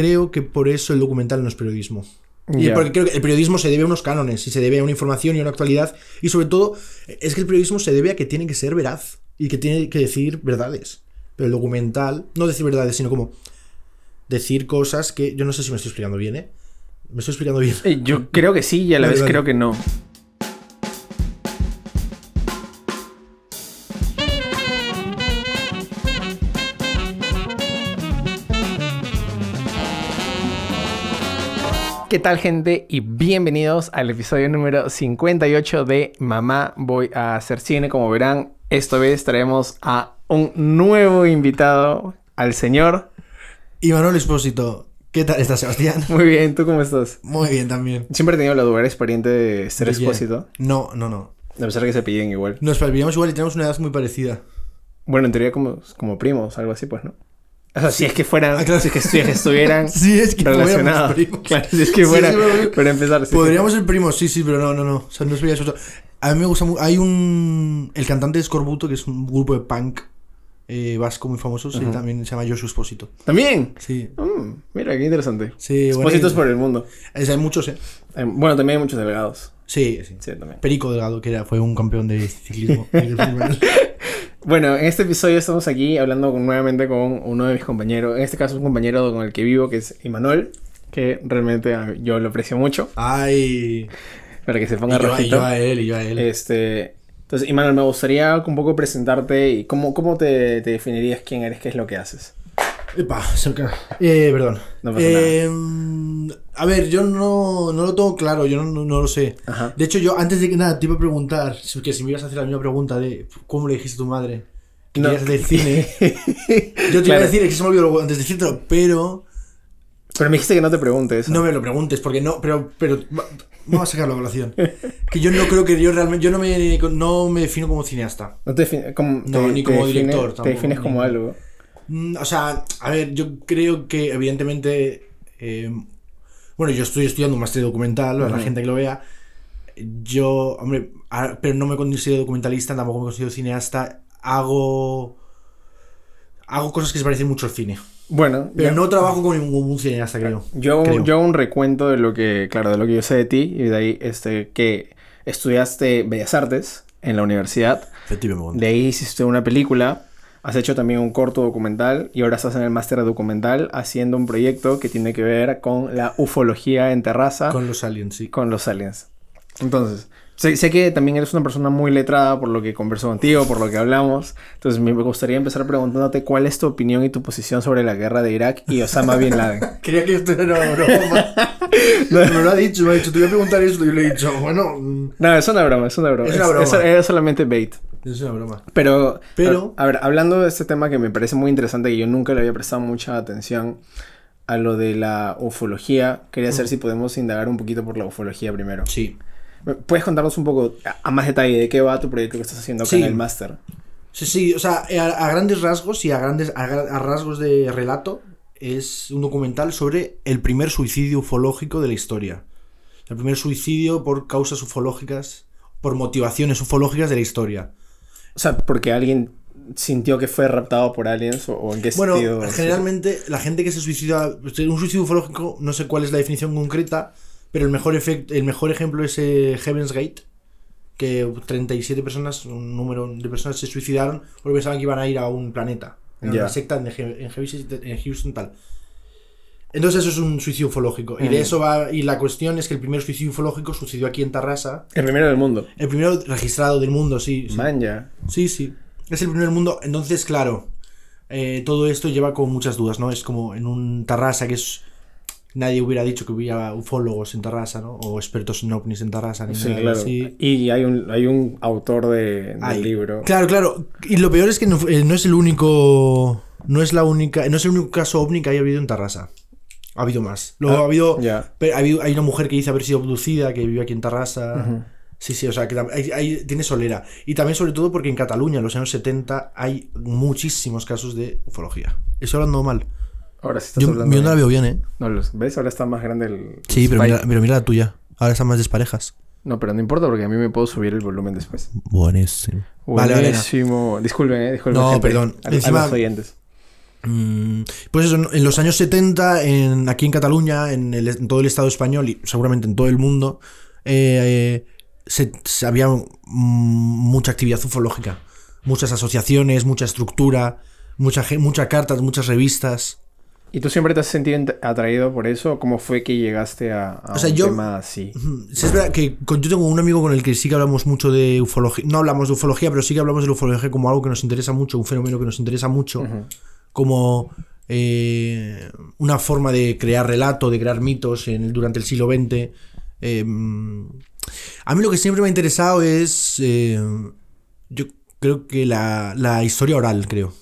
creo que por eso el documental no es periodismo. Y porque creo que el periodismo se debe a unos cánones y se debe a una información y a una actualidad. Y sobre todo, es que el periodismo se debe a que tiene que ser veraz y que tiene que decir verdades. Pero el documental, no decir verdades, sino como decir cosas que. Yo no sé si me estoy explicando bien, ¿eh? Me estoy explicando bien. Eh, Yo creo que sí y a la Vale, vez vale. creo que no. ¿Qué tal gente? Y bienvenidos al episodio número 58 de Mamá Voy a hacer cine. Como verán, esta vez traemos a un nuevo invitado, al señor. Y Manuel Expósito, ¿qué tal estás, Sebastián? Muy bien, ¿tú cómo estás? Muy bien también. Siempre he tenido la duda experiente de ser ¿De quién? expósito. No, no, no. A pesar de que se piden igual. Nos palpitamos igual y tenemos una edad muy parecida. Bueno, en teoría como, como primos, algo así, pues, ¿no? O sea, si es que fueran, Ah, claro. si es que estu- estuvieran es que relacionados. primos. Claro, si es que Sí, fuera, sí, pero- para empezar. sí, Podríamos ser primos, sí, sí, pero no, no, no. O sea, no sería eso. A mí me gusta mucho. Hay un. El cantante de Scorbuto, que es un grupo de punk eh, vasco muy famoso, sí, también se llama Joshua Expósito. sí. ¿También? Sí. Mm, mira, qué interesante. Sí, bueno, por el mundo. es- hay muchos, ¿eh? Eh, bueno, también hay muchos delegados. Sí, sí. Sí, también. Perico Delgado, que era, fue un campeón de ciclismo. Bueno, en este episodio estamos aquí hablando con- nuevamente con uno de mis compañeros. En este caso, un compañero con el que vivo, que es Imanol, que realmente yo lo aprecio mucho. Ay. Para que se Y ponga yo, y yo a él, y yo a él. Este, entonces, Imanol, me gustaría un poco presentarte y cómo, cómo te, te definirías quién eres, qué es lo que haces. Epa, cae. Eh, perdón. No pasa Eh, A ver, yo no, no lo tengo claro, yo no, no- lo sé. Ajá. De hecho, yo antes de que nada te iba a preguntar, que si me ibas a hacer la misma pregunta de cómo le dijiste a tu madre que No. hacer cine. Yo te iba a decir, es que se me olvidó antes de decírtelo, pero Pero me dijiste que no te preguntes no me lo preguntes, porque no, pero, pero va- vamos a sacarlo a colación. Que yo no creo que yo realmente, yo no me, no me defino como cineasta. No te define- como, No, te- ni te como define- director Te tampoco, defines como ni- algo. Mm, O sea, a ver, yo creo que evidentemente. eh, bueno, yo estoy estudiando un máster documental, para la gente que lo vea. Yo, hombre, a- pero no me considero documentalista, tampoco me considero cineasta. Hago. Hago cosas que se parecen mucho al cine. Bueno, Pero yo, no trabajo como ningún cineasta, creo. yo, creo. yo hago un recuento de lo que, claro, de lo que yo sé de ti y de ahí, este, que estudiaste Bellas Artes en la universidad. Efectivamente. De ahí hiciste una película. Has hecho también un corto documental y ahora estás en el máster de documental haciendo un proyecto que tiene que ver con la ufología en terraza Con los aliens, sí. con los aliens. Entonces, sé, sé que también eres una persona muy letrada por lo que converso contigo, por lo que hablamos. Entonces, me gustaría empezar preguntándote cuál es tu opinión y tu posición sobre la guerra de Irak y Osama Bin Laden. Creía que esto era una broma. me lo ha dicho, me ha dicho, te voy a preguntar esto. Y yo le he dicho, bueno, mm, No, es una broma, es una broma. Es una broma. era solamente bait. es una broma. Pero, Pero- a, a ver, hablando de este tema que me parece muy interesante y yo nunca le había prestado mucha atención a lo de la ufología, quería saber si podemos indagar un poquito por la ufología primero. Sí. ¿Puedes contarnos un poco a, más detalle de qué va tu proyecto que estás haciendo acá Sí. en el máster? Sí, sí, o sea, a, a grandes rasgos y a grandes a, a rasgos de relato es un documental sobre el primer suicidio ufológico de la historia. El primer suicidio por causas ufológicas, por motivaciones ufológicas de la historia. O sea, porque alguien sintió que fue raptado por aliens o, o en qué Bueno, sentido. generalmente la gente que se suicida, un suicidio ufológico, no sé cuál es la definición concreta, pero el mejor, efect- el mejor ejemplo es eh, Heaven's Gate, que 37 personas, un número de personas se suicidaron porque pensaban que iban a ir a un planeta. Era Ya. una secta en, en Houston- en Houston tal. Entonces eso es un suicidio ufológico. Y de Mm. eso va. Y la cuestión es que el primer suicidio ufológico sucedió aquí en Tarrasa. El primero del mundo. El primero registrado del mundo, sí. sí. Man, ya. Sí, sí. Es el primer mundo. Entonces, claro, eh, todo esto lleva con muchas dudas, ¿no? Es como en un Tarrasa que es... Nadie hubiera dicho que hubiera ufólogos en Tarrasa, ¿no? O expertos en ovnis en Tarrasa. Ni Sí, nada claro. así. Y hay un, hay un autor de, del Ay, libro. Claro, claro. Y lo peor es que no, eh, no es el único... No es la única... No es el único caso ovni que haya habido en Tarrasa. Ha habido más. Luego Ah, ha habido... Pero ha habido- hay una mujer que dice haber sido abducida, que vive aquí en Tarrasa. Sí, sí, o sea, que hay- hay- tiene solera. Y también, sobre todo, porque en Cataluña, en los años 70, hay muchísimos casos de ufología. Estoy hablando mal. Ahora sí estás Yo, hablando. yo no la veo bien, ¿eh? No, los- ¿ves? Ahora está más grande el. Sí, el pero mira, pero mira la tuya. Ahora están más desparejas. No, pero no importa porque a mí me puedo subir el volumen después. Buenísimo. Vale. Buenísimo. Disculpen, eh. Disculpen. No, gente. perdón. A, a Encima- los oyentes. Mm, Pues eso, en los años 70, en, aquí en Cataluña, en, el- en todo el Estado español y seguramente en todo el mundo, eh, se, se había mm, mucha actividad ufológica. Muchas asociaciones, mucha estructura, mucha, muchas cartas, muchas revistas. ¿Y tú siempre te has sentido ent- atraído por eso? ¿Cómo fue que llegaste a, a O sea, un yo- tema así? Es verdad que con- yo tengo un amigo con el que sí que hablamos mucho de ufología. No hablamos de ufología, pero sí que hablamos de la ufología como algo que nos interesa mucho, un fenómeno que nos interesa mucho. Como eh, una forma de crear relato, de crear mitos en- durante el siglo XX. Eh, a mí lo que siempre me ha interesado es, eh, yo creo que la, la historia oral, creo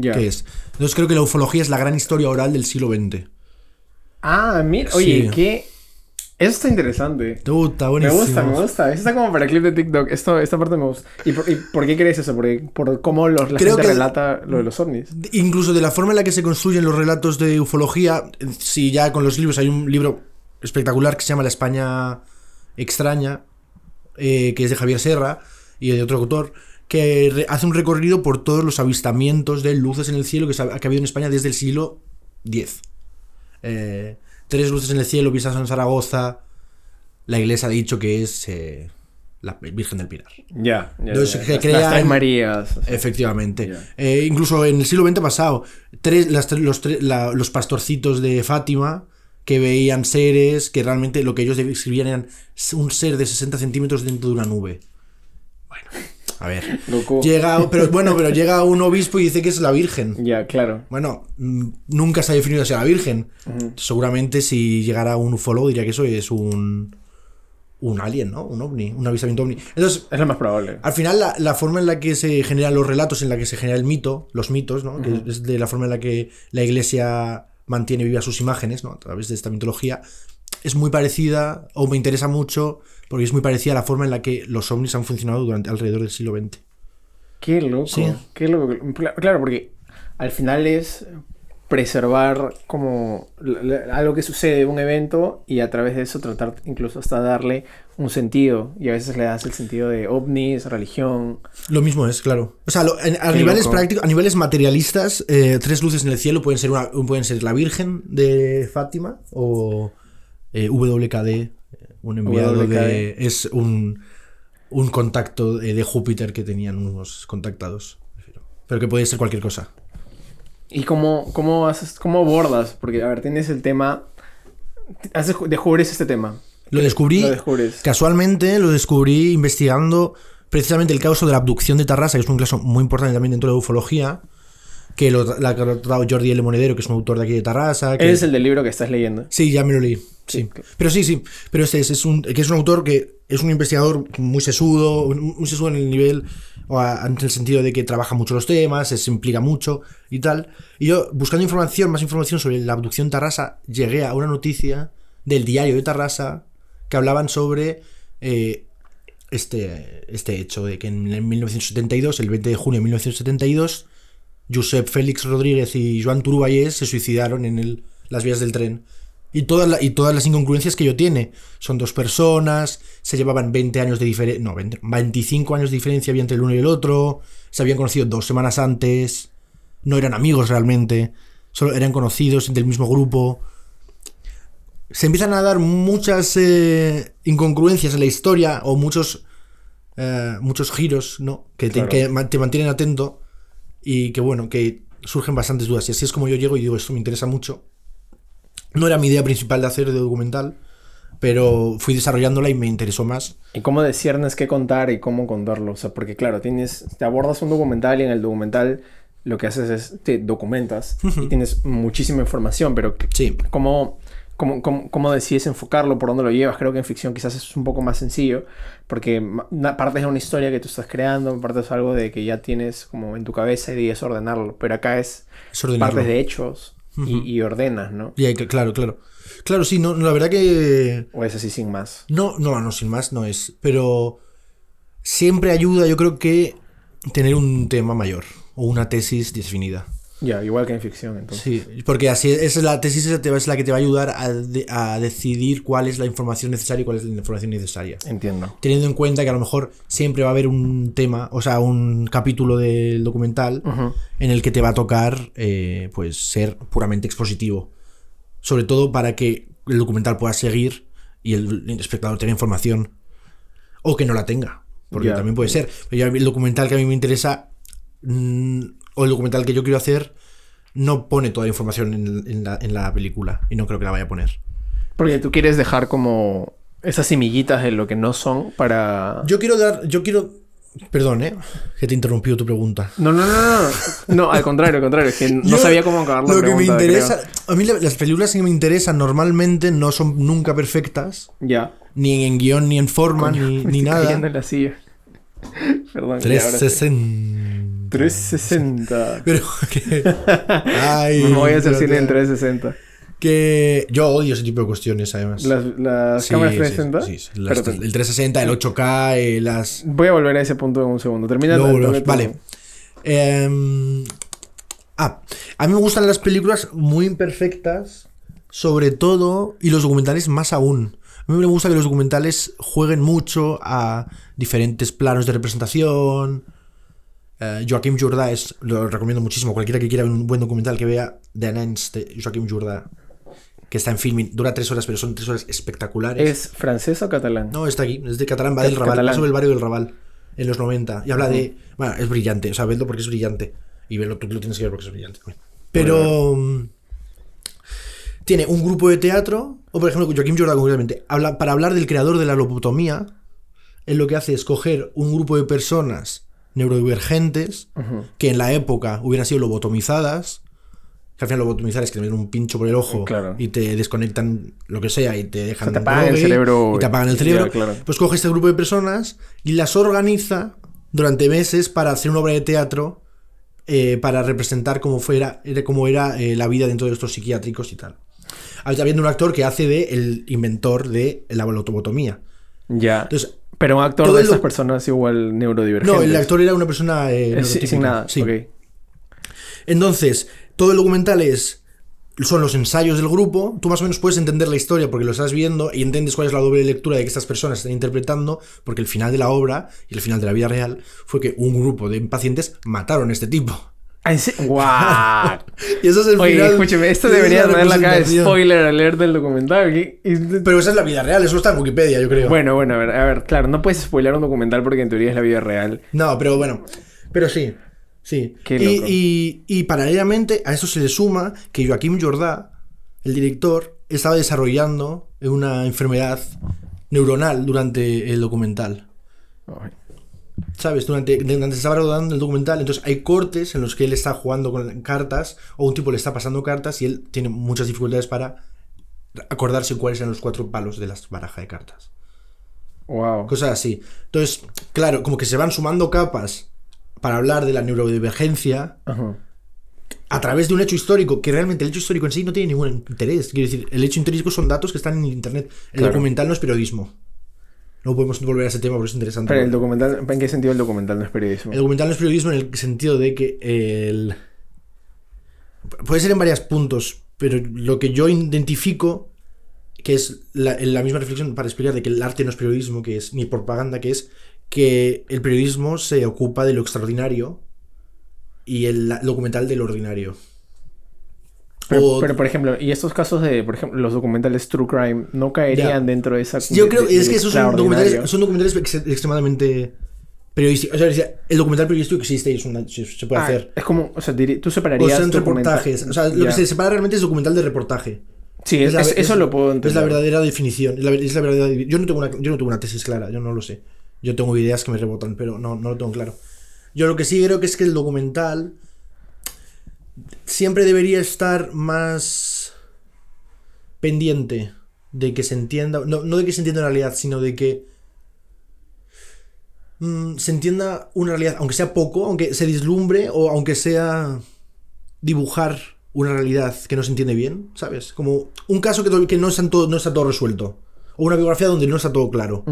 Que es. Entonces creo que la ufología es la gran historia oral del siglo XX. Ah, mira, oye, Sí. ¿qué? Eso está interesante. Me gusta, me gusta. Eso está como para clip de TikTok. Esto, esta parte me gusta. ¿Y por, y por qué crees eso? Porque, por cómo los, la Creo gente que- relata lo de los ovnis. Incluso de la forma en la que se construyen los relatos de ufología, si ya con los libros hay un libro espectacular que se llama La España extraña, eh, que es de Javier Serra y de otro autor, que hace un recorrido por todos los avistamientos de luces en el cielo que, se ha, que ha habido en España desde el siglo X. Eh, tres luces en el cielo vistas en Zaragoza. La iglesia ha dicho que es eh, la Virgen del Pilar. Ya, ya. Entonces, ya. que Las- tres Marías. o sea. Efectivamente. Eh, incluso en el siglo XX pasado, tres, las los, la- los pastorcitos de Fátima que veían seres que realmente lo que ellos describían eran un ser de 60 centímetros dentro de una nube. Bueno, a ver. Goku. Llega, pero bueno, pero llega un obispo y dice que es la Virgen. Ya, claro. Bueno, nunca se ha definido si la Virgen. Seguramente si llegara un ufólogo diría que eso es un un alien, ¿no? Un ovni, un avistamiento ovni. Entonces, Es lo más probable. al final, la, la forma en la que se generan los relatos, en la que se genera el mito, los mitos, ¿no? Que es de la forma en la que la iglesia mantiene vivas sus imágenes, ¿no? A través de esta mitología, es muy parecida, o me interesa mucho, porque es muy parecida a la forma en la que los ovnis han funcionado durante alrededor del siglo XX. Qué loco. Sí. Qué loco. Cla- Claro, porque al final es preservar como algo que sucede, un evento, y a través de eso tratar incluso hasta darle un sentido. Y a veces le das el sentido de ovnis, religión. Lo mismo es, claro. O sea, lo- en- a Qué niveles prácticos, a niveles materialistas, eh, tres luces en el cielo pueden ser, una, pueden ser la Virgen de Fátima o eh, WKD, un enviado de... Es un, un contacto eh, de Júpiter que tenían unos contactados. Pero que puede ser cualquier cosa. ¿Y cómo, cómo, haces, cómo abordas? Porque, a ver, tienes el tema... Haces, descubres este tema. Lo descubrí Lo descubres. casualmente, lo descubrí investigando precisamente el caso de la abducción de Tarrasa, que es un caso muy importante también dentro de la ufología, que lo, la ha tratado Jordi L. Monedero, que es un autor de aquí de Tarrasa. Que... Es el del libro que estás leyendo. Sí, ya me lo leí. Sí. Sí. Pero sí, sí. Pero este es, es un, que es un autor que es un investigador muy sesudo, muy sesudo en el nivel, o a- en el sentido de que trabaja mucho los temas, se implica mucho y tal. Y yo, buscando información, más información sobre la abducción Tarrasa, llegué a una noticia del diario de Tarrasa que hablaban sobre eh, este, este hecho de que en el 1972, el 20 de junio de 1972, Josep Félix Rodríguez y Joan Turubayés se suicidaron en el- las vías del tren. Y todas, la- y todas las incongruencias que yo tiene. Son dos personas, se llevaban 20 años de diferencia, no, 20 25 años de diferencia había entre el uno y el otro, se habían conocido dos semanas antes, no eran amigos realmente, solo eran conocidos del mismo grupo. Se empiezan a dar muchas eh, incongruencias en la historia o muchos, eh, muchos giros, ¿no? Que te, Claro. que te mantienen atento y que bueno, que surgen bastantes dudas. Y así es como yo llego y digo, esto me interesa mucho. No era mi idea principal de hacer de documental, pero fui desarrollándola y me interesó más. ¿Y cómo disciernes qué contar y cómo contarlo? O sea, porque claro, tienes, te abordas un documental y en el documental lo que haces es te documentas y tienes muchísima información, pero Sí. ¿cómo, cómo, cómo, cómo decides enfocarlo? ¿Por dónde lo llevas? Creo que en ficción quizás es un poco más sencillo, porque ma- una parte es una historia que tú estás creando, parte es algo de que ya tienes como en tu cabeza y es ordenarlo, pero acá es Es partes de hechos y, y ordenas, ¿no? Y hay que- claro, claro. Claro, sí, no, la verdad que O es así sin más. No, no, no, sin más no es. Pero siempre ayuda, yo creo que, tener un tema mayor o una tesis definida. Ya, igual que en ficción, entonces. Sí, porque así esa es la tesis esa te va- es la que te va a ayudar a, de- a decidir cuál es la información necesaria y cuál es la información innecesaria. Entiendo. Teniendo en cuenta que a lo mejor siempre va a haber un tema, o sea, un capítulo del documental en el que te va a tocar eh, pues ser puramente expositivo. Sobre todo para que el documental pueda seguir y el espectador tenga información. O que no la tenga. Porque también puede ser. Pero ya el documental que a mí me interesa, mm, o el documental que yo quiero hacer, no pone toda la información en, en la, en la película. Y no creo que la vaya a poner. Porque tú quieres dejar como esas semillitas de lo que no son para... Yo quiero dar. Yo quiero. Perdón, ¿eh? Que te he interrumpido tu pregunta. No, no, no, no. No, al contrario, al contrario. Es que no Yo- sabía cómo acabar la Lo que me interesa. A mí la- las películas que me interesan normalmente no son nunca perfectas. Ya. Ni en guion, ni en forma, Coño, ni, me ni estoy nada. en la silla. Perdón. ya, ahora sí. 360. 360. Pero que. Ay, Me voy a hacer cine en 360. Que yo odio ese tipo de cuestiones, además. ¿Las, las Sí, cámaras sí, 360? Sí, sí, las- el 360, el 8K, eh, las. Voy a volver a ese punto en un segundo. Termina el. Vale. Em, ah, a mí me gustan las películas muy imperfectas, sobre todo, y los documentales más aún. A mí me gusta que los documentales jueguen mucho a diferentes planos de representación. Eh, Joaquim Jordà es, lo recomiendo muchísimo. Cualquiera que quiera ver un buen documental que vea The Nens de Joaquim Jordà, que está en filming. Dura tres horas, pero son tres horas espectaculares. ¿Es francés o catalán? No, está aquí, es de catalán, va del Raval, Catalán. va sobre el barrio del Raval, en los 90. Y habla de. Bueno, es brillante, o sea, vedlo porque es brillante. Y verlo, tú lo tienes que ver porque es brillante. Pero. mm, Tiene un grupo de teatro, o por ejemplo, Joaquim Jordà concretamente, habla, para hablar del creador de la lobotomía, él lo que hace es coger un grupo de personas neurodivergentes que en la época hubieran sido lobotomizadas. Que al final lobotomizar es que te meten un pincho por el ojo Claro. y te desconectan lo que sea y te dejan O sea, te apagan el cerebro. y te apagan el Ya, cerebro. claro. Pues coge este grupo de personas y las organiza durante meses para hacer una obra de teatro eh, para representar cómo, fuera, era, cómo era eh, la vida dentro de estos psiquiátricos y tal. Habiendo un actor que hace de el inventor de la lobotomía. Ya. Entonces, Pero un actor todo de lo- personas igual neurodivergente. no, el actor era una persona eh, Es sin- nada. Sí. Entonces, todo el documental es son los ensayos del grupo, tú más o menos puedes entender la historia porque lo estás viendo y entiendes cuál es la doble lectura de que estas personas están interpretando, porque el final de la obra y el final de la vida real fue que un grupo de pacientes mataron a este tipo. Ah. ¡Guau! Y eso es el Oye, final. escúcheme, esto es debería la tener la cara de representación. spoiler alert del documental. Pero esa es la vida real, eso está en Wikipedia, yo creo. Bueno, bueno, a ver, a ver, claro, no puedes spoiler un documental porque en teoría es la vida real. No, pero bueno. Pero sí. Sí. Qué y, loco. y- y paralelamente a eso se le suma que Joaquim Jordà, el director, estaba desarrollando una enfermedad neuronal durante el documental. Ay. ¿Sabes? Durante, durante estaba rodando el documental, entonces hay cortes en los que él está jugando con cartas o un tipo le está pasando cartas y él tiene muchas dificultades para acordarse cuáles eran los cuatro palos de las barajas de cartas. Wow. Cosas así. Entonces, claro, como que se van sumando capas para hablar de la neurodivergencia Ajá. a través de un hecho histórico, que realmente el hecho histórico en sí no tiene ningún interés. Quiero decir, el hecho histórico son datos que están en internet. El Claro. documental no es periodismo. No podemos volver a ese tema porque es interesante. Pero el documental, ¿en qué sentido el documental no es periodismo? El documental no es periodismo en el sentido de que el... Puede ser en varios puntos, pero lo que yo identifico, que es la, la misma reflexión para explicar de que el arte no es periodismo, que es ni propaganda, que es que el periodismo se ocupa de lo extraordinario y el, el documental de lo ordinario. Pero, O- pero, por ejemplo, y estos casos de, por ejemplo, los documentales True Crime no caerían Ya. dentro de esa. Yo creo de- es que esos son documentales, son documentales ex- extremadamente periodísticos. O sea, el documental periodístico existe y es una- se, puede Ah, hacer. Es como, o sea, tú O separarías. son documental- reportajes. O sea, lo que se separa realmente es documental de reportaje. Sí, es- la- es- eso lo puedo entender. Es la verdadera definición. Es la, es la verdadera, yo, no tengo una, yo no tengo una tesis clara, yo no lo sé. Yo tengo ideas que me rebotan, pero no, no lo tengo claro. Yo lo que sí creo que es que el documental siempre debería estar más pendiente de que se entienda, no, no de que se entienda una realidad, sino de que mm, se entienda una realidad, aunque sea poco, aunque se dislumbre o aunque sea dibujar una realidad que no se entiende bien, ¿sabes? Como un caso que, no, está todo, no está todo resuelto. O una biografía donde no está todo claro.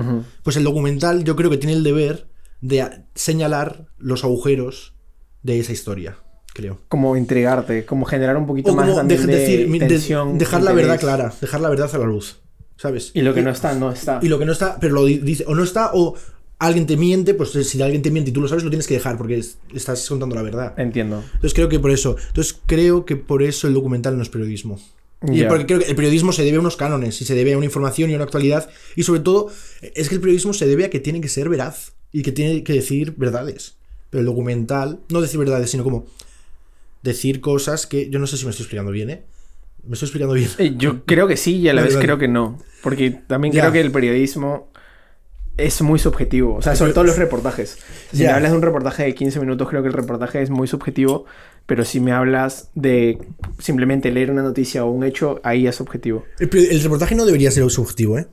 Pues el documental yo creo que tiene el deber de señalar los agujeros de esa historia. Creo. Como intrigarte, como generar un poquito O más como de- de decir, de- tensión, dejar la verdad clara, dejar la verdad a la luz, ¿sabes? Y lo que no está, no está. Y lo que no está, pero lo di- dice, o no está, o alguien te miente, pues si alguien te miente y tú lo sabes, lo tienes que dejar porque es- estás contando la verdad. Entiendo. Entonces creo que por eso, entonces creo que por eso el documental no es periodismo. Y porque creo que el periodismo se debe a unos cánones, y se debe a una información y a una actualidad, y sobre todo es que el periodismo se debe a que tiene que ser veraz y que tiene que decir verdades. Pero el documental, no decir verdades, sino como decir cosas que yo no sé si me estoy explicando bien, ¿eh? Me estoy explicando bien. Eh, Yo creo que sí y a la Vale, vez vale. creo que no. Porque también Ya. creo que el periodismo es muy subjetivo. O sea, sobre todo los reportajes. Si me hablas de un reportaje de 15 minutos, creo que el reportaje es muy subjetivo. Pero si me hablas de simplemente leer una noticia o un hecho, ahí es subjetivo. El, peri- el reportaje no debería ser subjetivo, ¿eh?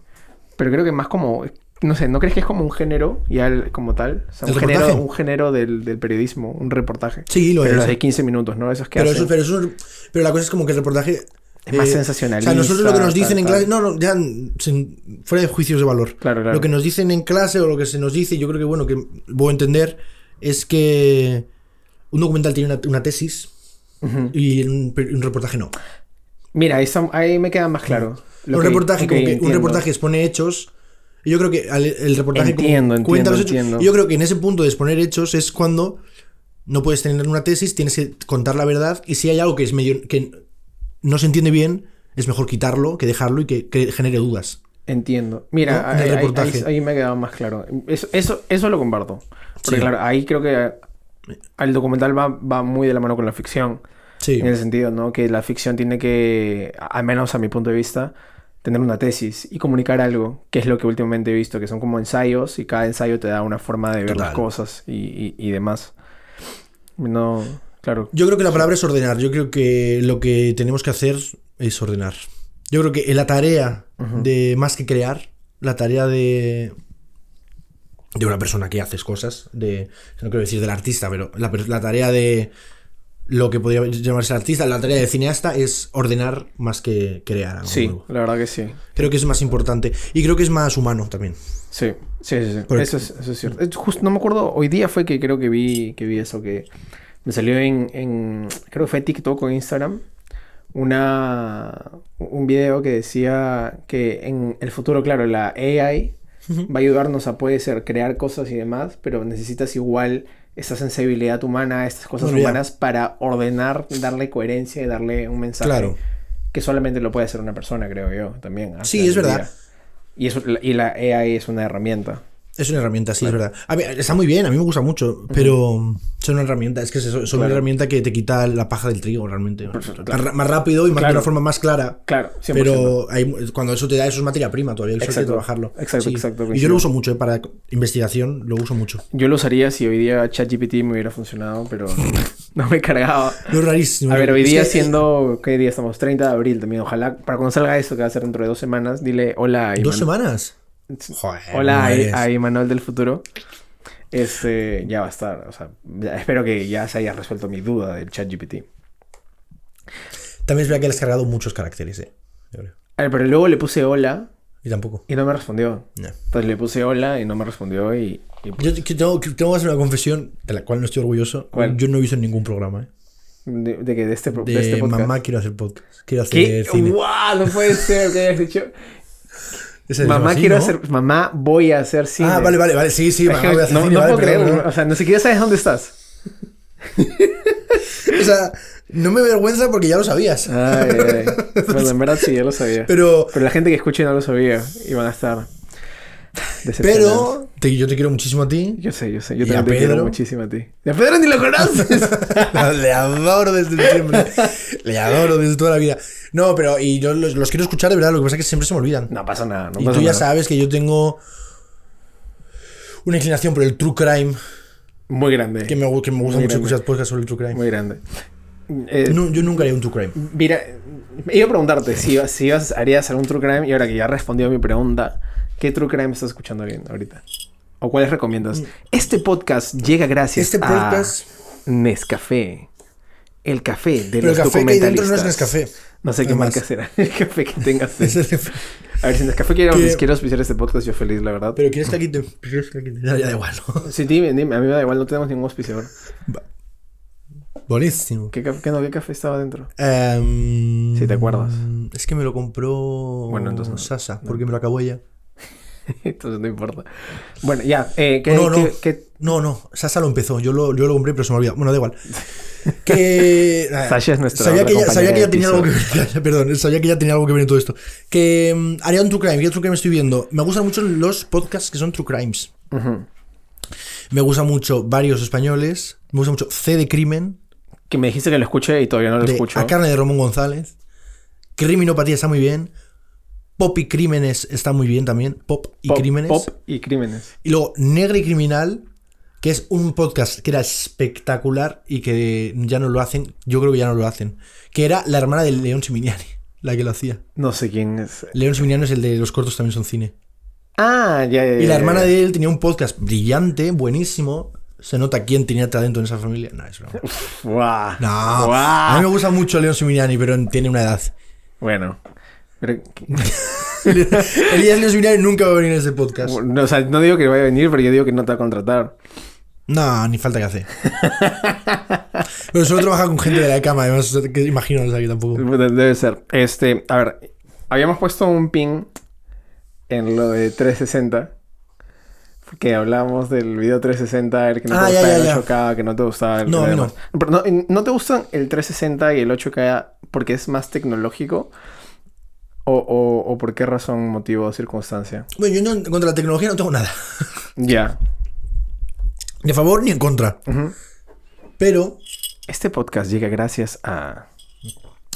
Pero creo que más como. No sé, ¿no crees que es como un género ya el- como tal? O sea, ¿El un género, un género del, del periodismo, un reportaje. Sí, lo Pero es. los de 15 minutos, ¿no? Esos que Pero, hacen. eso, pero, eso, pero la cosa es como que el reportaje... Es más eh, sensacionalista, O sea, nosotros lo que nos dicen tal, en clase... No, no, ya sin- fuera de juicios de valor. Claro, claro. Lo que nos dicen en clase o lo que se nos dice, yo creo que, bueno, que voy a entender, es que un documental tiene una, una tesis y un, un reportaje no. Mira, ahí, ahí me queda más claro. Un reportaje, como que un reportaje expone hechos. Y yo creo que al- el reportaje como Entiendo, cuenta entiendo, los hechos. entiendo. Y yo creo que en ese punto de exponer hechos es cuando no puedes tener una tesis, tienes que contar la verdad. Y si hay algo que es medio que no se entiende bien, es mejor quitarlo que dejarlo y que, que genere dudas. Entiendo. Mira, ahí, ahí- reportaje. ahí- ahí me ha quedado más claro. Eso, eso, eso lo comparto. Porque Sí. claro, ahí creo que el documental va, va muy de la mano con la ficción. Sí. En el sentido, ¿no? Que la ficción tiene que, al menos a mi punto de vista, tener una tesis y comunicar algo, que es lo que últimamente he visto, que son como ensayos y cada ensayo te da una forma de ver las Total. cosas y, y- y demás. No, claro. Yo creo que la palabra es ordenar. Yo creo que lo que tenemos que hacer es ordenar. Yo creo que la tarea de más que crear, la tarea de de una persona que haces cosas, de no quiero decir del artista, pero la, la tarea de lo que podría llamarse artista, la tarea de cineasta es ordenar más que crear algo Sí, nuevo. la verdad que sí. Creo que es más importante y creo que es más humano también. Sí, sí, sí. sí. Eso, es, eso es cierto. Justo no me acuerdo, hoy día fue que creo que vi, que vi eso, que me salió en, en- creo que fue TikTok o Instagram, una, un video que decía que en el futuro, claro, la AI va a ayudarnos a, puede ser, crear cosas y demás, pero necesitas igual esa sensibilidad humana, estas cosas Bueno, ya. humanas para ordenar, darle coherencia y darle un mensaje Claro. que solamente lo puede hacer una persona, creo yo, también. Sí, es verdad. día. Y, eso, y la AI es una herramienta. Es una herramienta, sí, es verdad. A ver, está muy bien, a mí me gusta mucho, pero son una herramienta, es que es eso, son una herramienta que te quita la paja del trigo realmente. Perfecto, Más rápido y más, de una forma más clara. Claro, 100%. Pero hay, cuando eso te da, eso es materia prima todavía, eso que Exacto. trabajarlo. Exacto, exacto, Y yo lo uso mucho eh, para investigación, lo uso mucho. Yo lo usaría si hoy día ChatGPT me hubiera funcionado, pero no me cargaba. No es rarísimo. A ver, hoy Es día que, eh, siendo, ¿qué día estamos? 30 de abril también. Ojalá, para cuando salga esto, que va a ser dentro de dos semanas, dile hola ¿Dos semanas? Joder, Hola a, Imanol del futuro. Este, ya va a estar. O sea, ya- espero que ya se haya resuelto mi duda del ChatGPT. También es verdad que le has cargado muchos caracteres, eh. A ver, pero luego le puse hola Y tampoco. y no me respondió. No. Entonces le puse hola y no me respondió y... y pues, Yo que tengo, que tengo que hacer una confesión, de la cual no estoy orgulloso. ¿Cuál? Yo no he visto ningún programa, eh. de, de que de este, De, de este podcast. mamá quiero hacer podcast. Quiero hacer ¿Qué? cine. ¡Wow! No puede ser que hayas dicho. Ese es Mamá así, quiero ¿no? hacer. Mamá voy a hacer cine. Ah, vale, vale, vale. Sí, sí, mamá, voy a hacer no, cine, no vale, puedo creer. perdón. O sea, ni siquiera sabes dónde estás. O sea, no me avergüenza porque ya lo sabías. Ay, ay, ay. Bueno, en verdad sí, ya lo sabía. Pero, Pero, la gente que escuche no lo sabía. Y van a estar. Pero, te- yo te quiero muchísimo a ti. Yo sé, yo sé. Yo ¿Y a también te quiero Pedro? muchísimo a ti. ¿Y a Pedro ni lo conoces? Le adoro desde siempre. Le adoro desde toda la vida. No, pero, y yo los, los quiero escuchar de verdad, lo que pasa es que siempre se me olvidan. no pasa nada. No y pasa tú ya sabes que yo tengo una inclinación por el true crime. Muy grande. Que me, que me gusta Muy mucho grande. escuchar podcasts sobre el true crime. Muy grande. Eh, No, yo nunca haría un true crime. Mira, iba a preguntarte si, si ibas- harías algún true crime y ahora que ya respondió a mi pregunta, ¿qué true crime estás escuchando bien ahorita? ¿O cuáles recomiendas? Este podcast llega gracias Este podcast- a Nescafé. El café de Pero los el café que hay dentro no es. Nescafé. No sé qué Además. marca será el café que tengas. Es el café. A ver, si Nescafé quiere, Que- quiere auspiciar este podcast, yo feliz, la verdad. Pero quieres que aquí te. ¿Quieres que aquí te- Ya, ya da igual, ¿no? Sí, dime, dime, a mí me da igual, no tenemos ningún auspiciador. Buenísimo. ¿Qué, ca- qué no, ¿Qué café estaba dentro? Em, Si te acuerdas. Es que me lo compró Bueno, entonces no. Sasa, porque me lo acabó ella. Entonces no importa. Bueno, ya. Eh, ¿qué, No, no. qué- No, no, Sasa lo empezó. Yo lo, yo lo compré, pero se me olvidó. Bueno, da igual. Que. Sasha es nuestra Sabía que, ya, sabía que ya compañera tenía algo que ver. Perdón, sabía que ya tenía algo que ver en todo esto. Que mm, haría un True Crime. ¿Qué True Crime estoy viendo? Me gustan mucho los podcasts que son True Crimes. Me gusta mucho varios españoles. Me gusta mucho C de Crimen. Que me dijiste que lo escuché y todavía no lo de escucho. A Carne de Ramón González. Criminopatía está muy bien. Pop y Crímenes está muy bien también. Pop y Pop- Crímenes. Pop y crímenes. Y luego Negra y Criminal, que es un podcast que era espectacular y que ya no lo hacen. Yo creo que ya no lo hacen. Que era la hermana de León Siminiani, la que lo hacía. No sé quién es. León Siminiani es el de los cortos también son cine. Ah, ya, ya, Y la ya, hermana ya. de él tenía un podcast brillante, buenísimo. Se nota quién tenía talento en esa familia. No, es broma. Guau. No, Guau. a mí me gusta mucho León Siminiani, pero tiene una edad. Bueno. Pero- Elías León Siminiani nunca va a venir a ese podcast. no, o sea, no digo que vaya a venir, pero yo digo que no te va a contratar. No, ni falta que hace. Pero solo trabaja con gente de la cama, además, que imagino, o sea, que tampoco. De- Debe ser. Este, a ver, habíamos puesto un pin en lo de 360. Que hablábamos del video 360, el que no Ah, te ya, gustaba ya, el ya. 8K, que no te gustaba el No, no. Pero no, ¿no te gustan el 360 y el 8K porque es más tecnológico? ¿O, o, o por qué razón, motivo circunstancia? Bueno, yo no, contra la tecnología no tengo nada. Ya. Ni a favor ni en contra. Pero, Este podcast llega gracias a...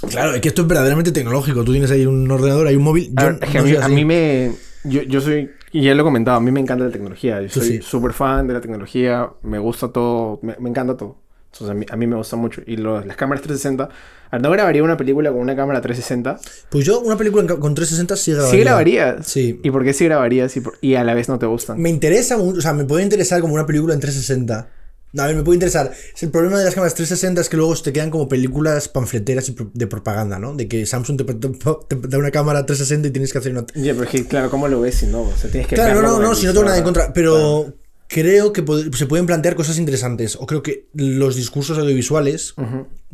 claro, es que esto es verdaderamente tecnológico. Tú tienes ahí un ordenador, hay un móvil. A Yo no mí, a mí me... Yo, yo soy... Y ya lo he comentado, a mí me encanta la tecnología. Yo soy sí. súper fan de la tecnología. Me gusta todo. Me, me encanta todo. Entonces a mí, a mí me gusta mucho. Y las cámaras 360... A ver, no grabaría una película con una cámara 360. Pues yo, una película con 360 sí grabaría. Sí grabarías. Sí. ¿Y por qué sí grabarías y, por- y a la vez no te gustan? Me interesa mucho, o sea, me puede interesar como una película en 360. No, a ver, me puede interesar. Es El problema de las cámaras 360 es que luego te quedan como películas panfleteras de propaganda, ¿no? De que Samsung te, te- te da una cámara 360 y tienes que hacer una. Ya, pero es que, claro, ¿cómo lo ves si no? O sea, tienes que Claro, no, no, no, si no tengo nada en contra, pero creo que se pueden plantear cosas interesantes. O creo que los discursos audiovisuales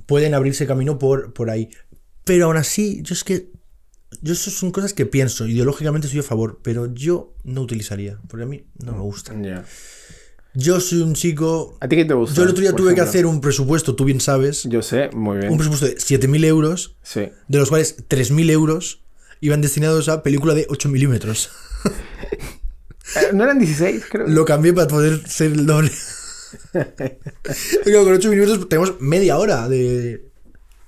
pueden abrirse camino por, por ahí. Pero aún así, yo es que. Yo eso son cosas que pienso. Ideológicamente estoy a favor, pero yo no utilizaría. Porque a mí no me gusta. Ya. Yo soy un chico. ¿A ti qué te gusta? Yo el otro día tuve que hacer un presupuesto, tú bien sabes. Yo sé, muy bien. Un presupuesto de 7.000 euros, Sí. de los cuales 3.000 euros iban destinados a película de 8 milímetros. Eh, ¿No eran 16, creo? Lo cambié para poder ser el doble. Claro, con 8 milímetros tenemos media hora de.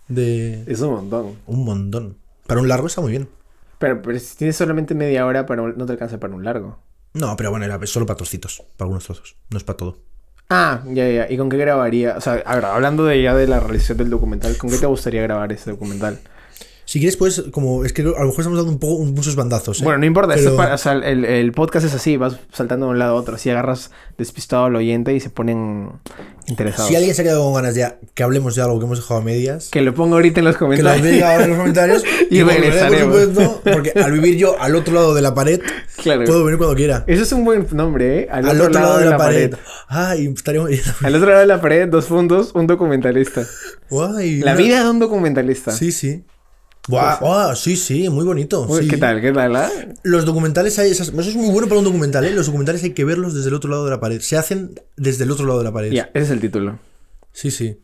de. Es un montón. Un montón. Para un largo está muy bien. Pero, pero si tienes solamente media hora, para un- no te alcanza para un largo. No, pero bueno, era solo para trocitos, para algunos trozos. No es para todo. Ah, ya, ya. ¿Y con qué grabaría? O sea, hablando de ya de la realización del documental, ¿con qué te gustaría grabar ese documental? Si quieres, pues, como. Es que a lo mejor estamos dando un poco muchos bandazos. ¿eh? Bueno, no importa, Pero- es para- o sea, el, el podcast es así, vas saltando de un lado a otro, así agarras despistado al oyente y se ponen interesados. Si alguien se ha quedado con ganas de que hablemos de algo que hemos dejado a medias, Que lo ponga ahorita en los que lo comentarios. diga ahora en los comentarios Y volveré, regresaremos. por supuesto, porque al vivir yo al otro lado de la pared, Claro. puedo venir cuando quiera. Eso es un buen nombre, ¿eh? Al, otro, lado, de la, pared. Ay, estaríamos. Al otro lado de la pared, dos puntos, un documentalista. Guay, La vida de un documentalista. Sí, sí. Buah, buah, sí, sí, muy bonito. Uy, sí. ¿Qué tal? ¿Qué tal? ah? Los documentales hay esas- Eso es muy bueno para un documental, ¿eh? Los documentales hay que verlos desde el otro lado de la pared. Se hacen desde el otro lado de la pared. Ya, ese es el título. Sí, sí.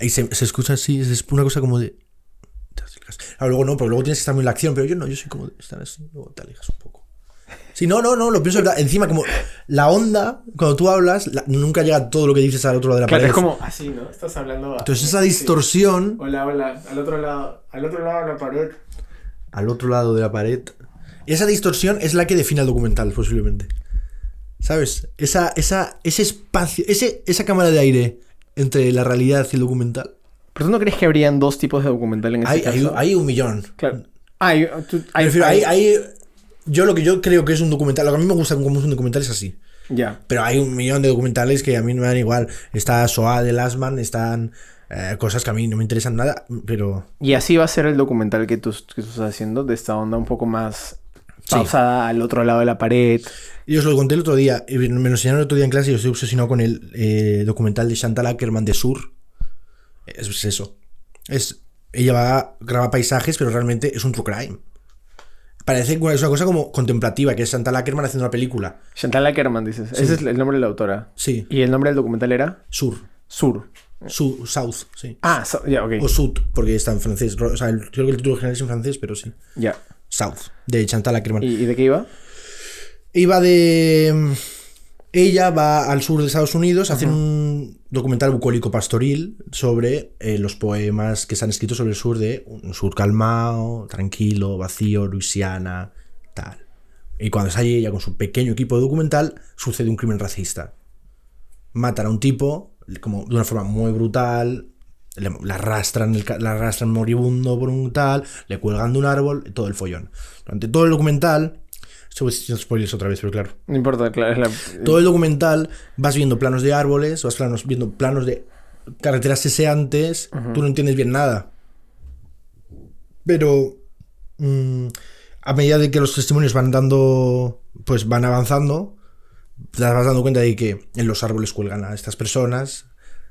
Y se, se escucha así, es una cosa como de. Ah, luego no, pero luego tienes que estar muy en la acción, pero yo no, yo soy como de estar así, luego te alejas un poco. Sí, no, no, no, lo pienso de verdad. Encima, como la onda, cuando tú hablas, la- nunca llega todo lo que dices al otro lado de la Claro, pared. es como así, ¿no? Estás hablando. Entonces esa distorsión Hola, hola. Al otro lado. Al otro lado de la pared. al otro lado de la pared. Esa distorsión es la que define el documental, posiblemente. ¿Sabes? Esa, esa, ese espacio, ese, esa cámara de aire entre la realidad y el documental. ¿Pero tú no crees que habrían dos tipos de documental en este Hay, hay, caso? hay un millón. Claro. Ah, hay, tú- Me hay- refiero, hay- hay- hay- yo lo que yo creo que es un documental, lo que a mí me gusta como es un documental es así. Ya. Pero hay un millón de documentales que a mí me dan igual. Está Soa de Lasman, están eh, cosas que a mí no me interesan nada, pero Y así va a ser el documental que tú, que tú estás haciendo, de esta onda un poco más Sí. pausada al otro lado de la pared. Y os lo conté el otro día, me lo enseñaron el otro día en clase y yo estoy obsesionado con el eh, documental de Chantal Ackerman de Sur. Es eso. Es, ella va, graba paisajes, pero realmente es un true crime. Parece es una cosa como contemplativa, que es Chantal Ackerman haciendo una película. Chantal Ackerman, dices. Ese es el nombre de la autora. Sí, ¿Y el nombre del documental era? Sur. Sur. Su, south, sí. Ah, so- ya, ok. O Sud, porque está en francés. O sea, el- creo que el título original es en francés, pero sí. Ya. South, de Chantal Ackerman. ¿Y, y de qué iba? Iba de. Ella va al sur de Estados Unidos a hacer un documental bucólico pastoril sobre eh, los poemas que se han escrito sobre el sur de un sur calmado, tranquilo, vacío, Luisiana, tal. Y cuando está allí ella con su pequeño equipo de documental, sucede un crimen racista. Matan a un tipo, como de una forma muy brutal, le, le arrastran, el le arrastran moribundo por un tal, le cuelgan de un árbol, todo el follón. Durante todo el documental, estoy haciendo spoilers otra vez, pero claro. No importa, claro. Es la... Todo el documental vas viendo planos de árboles, vas planos, viendo planos de carreteras seseantes, tú no entiendes bien nada. Pero mm, a medida de que los testimonios van dando, pues van avanzando, te vas dando cuenta de que en los árboles cuelgan a estas personas,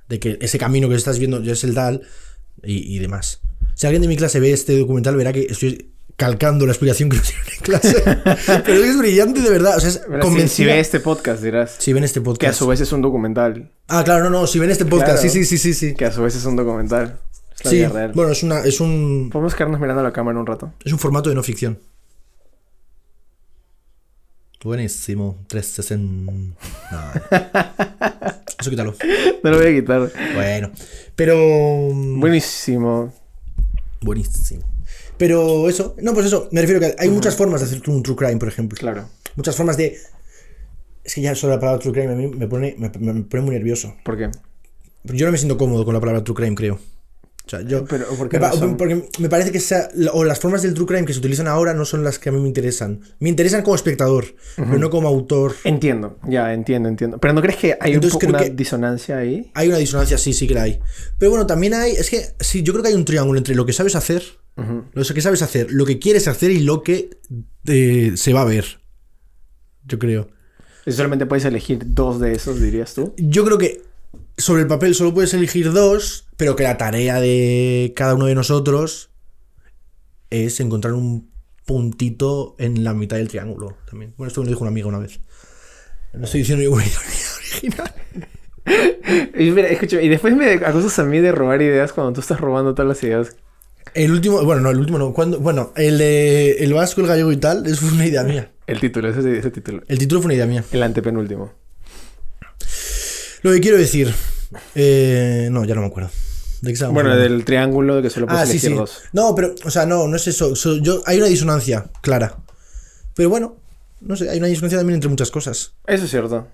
de que ese camino que estás viendo ya es el tal y, y demás. Si alguien de mi clase ve este documental, verá que estoy calcando la explicación que nos dieron en clase. Pero es brillante de verdad. O sea, es si, si convencida- ve este podcast, dirás. si ven este Que a podcast. su vez es un documental. Ah, claro, no, no, si ven este podcast, Claro. sí, sí, sí, sí, sí. Que a su vez es un documental. Es la Sí, vida real. bueno, es una, es un, Podemos quedarnos mirando a la cámara un rato. es un formato de no ficción. Buenísimo, 360. No. Eso quítalo. No lo voy a quitar. Bueno, pero Buenísimo. buenísimo. Pero eso, no, pues eso, me refiero que hay muchas formas de hacer un true crime, por ejemplo. Claro. Muchas formas de es que ya solo la palabra true crime a mí me pone, me, me pone muy nervioso. ¿Por qué? Yo no me siento cómodo con la palabra true crime, creo. O sea, yo. Pero, ¿por qué me razón? porque me parece que sea, o las formas del true crime que se utilizan ahora no son las que a mí me interesan. Me interesan como espectador, pero no como autor. Entiendo, ya, entiendo, entiendo. Pero ¿no crees que hay Entonces un una que- disonancia ahí? Hay una disonancia, sí, sí que la hay. Pero bueno, también hay. Es que sí, yo creo que hay un triángulo entre lo que sabes hacer, lo que sabes hacer, lo que quieres hacer y lo que eh, se va a ver. Yo creo. Y solamente puedes elegir dos de esos, dirías tú. Yo creo que sobre el papel solo puedes elegir dos, pero que la tarea de cada uno de nosotros es encontrar un puntito en la mitad del triángulo también. Bueno, esto me lo dijo una amiga una vez. No estoy diciendo ninguna idea original. Y, mira, y después me acusas a mí de robar ideas cuando tú estás robando todas las ideas. El último, bueno, no, el último no. Cuando, bueno, el de el vasco, el gallego y tal, eso fue una idea mía. El título, ese, ese título. El título fue una idea mía. El antepenúltimo. Lo que quiero decir. eh, no, ya no me acuerdo. ¿De qué estábamos Bueno, hablando? del triángulo de que solo puedes Ah, sí, sí. dos. No, pero, o sea, no, no es eso. So- yo, hay una disonancia clara. Pero bueno, no sé, hay una disonancia también entre muchas cosas. Eso es cierto.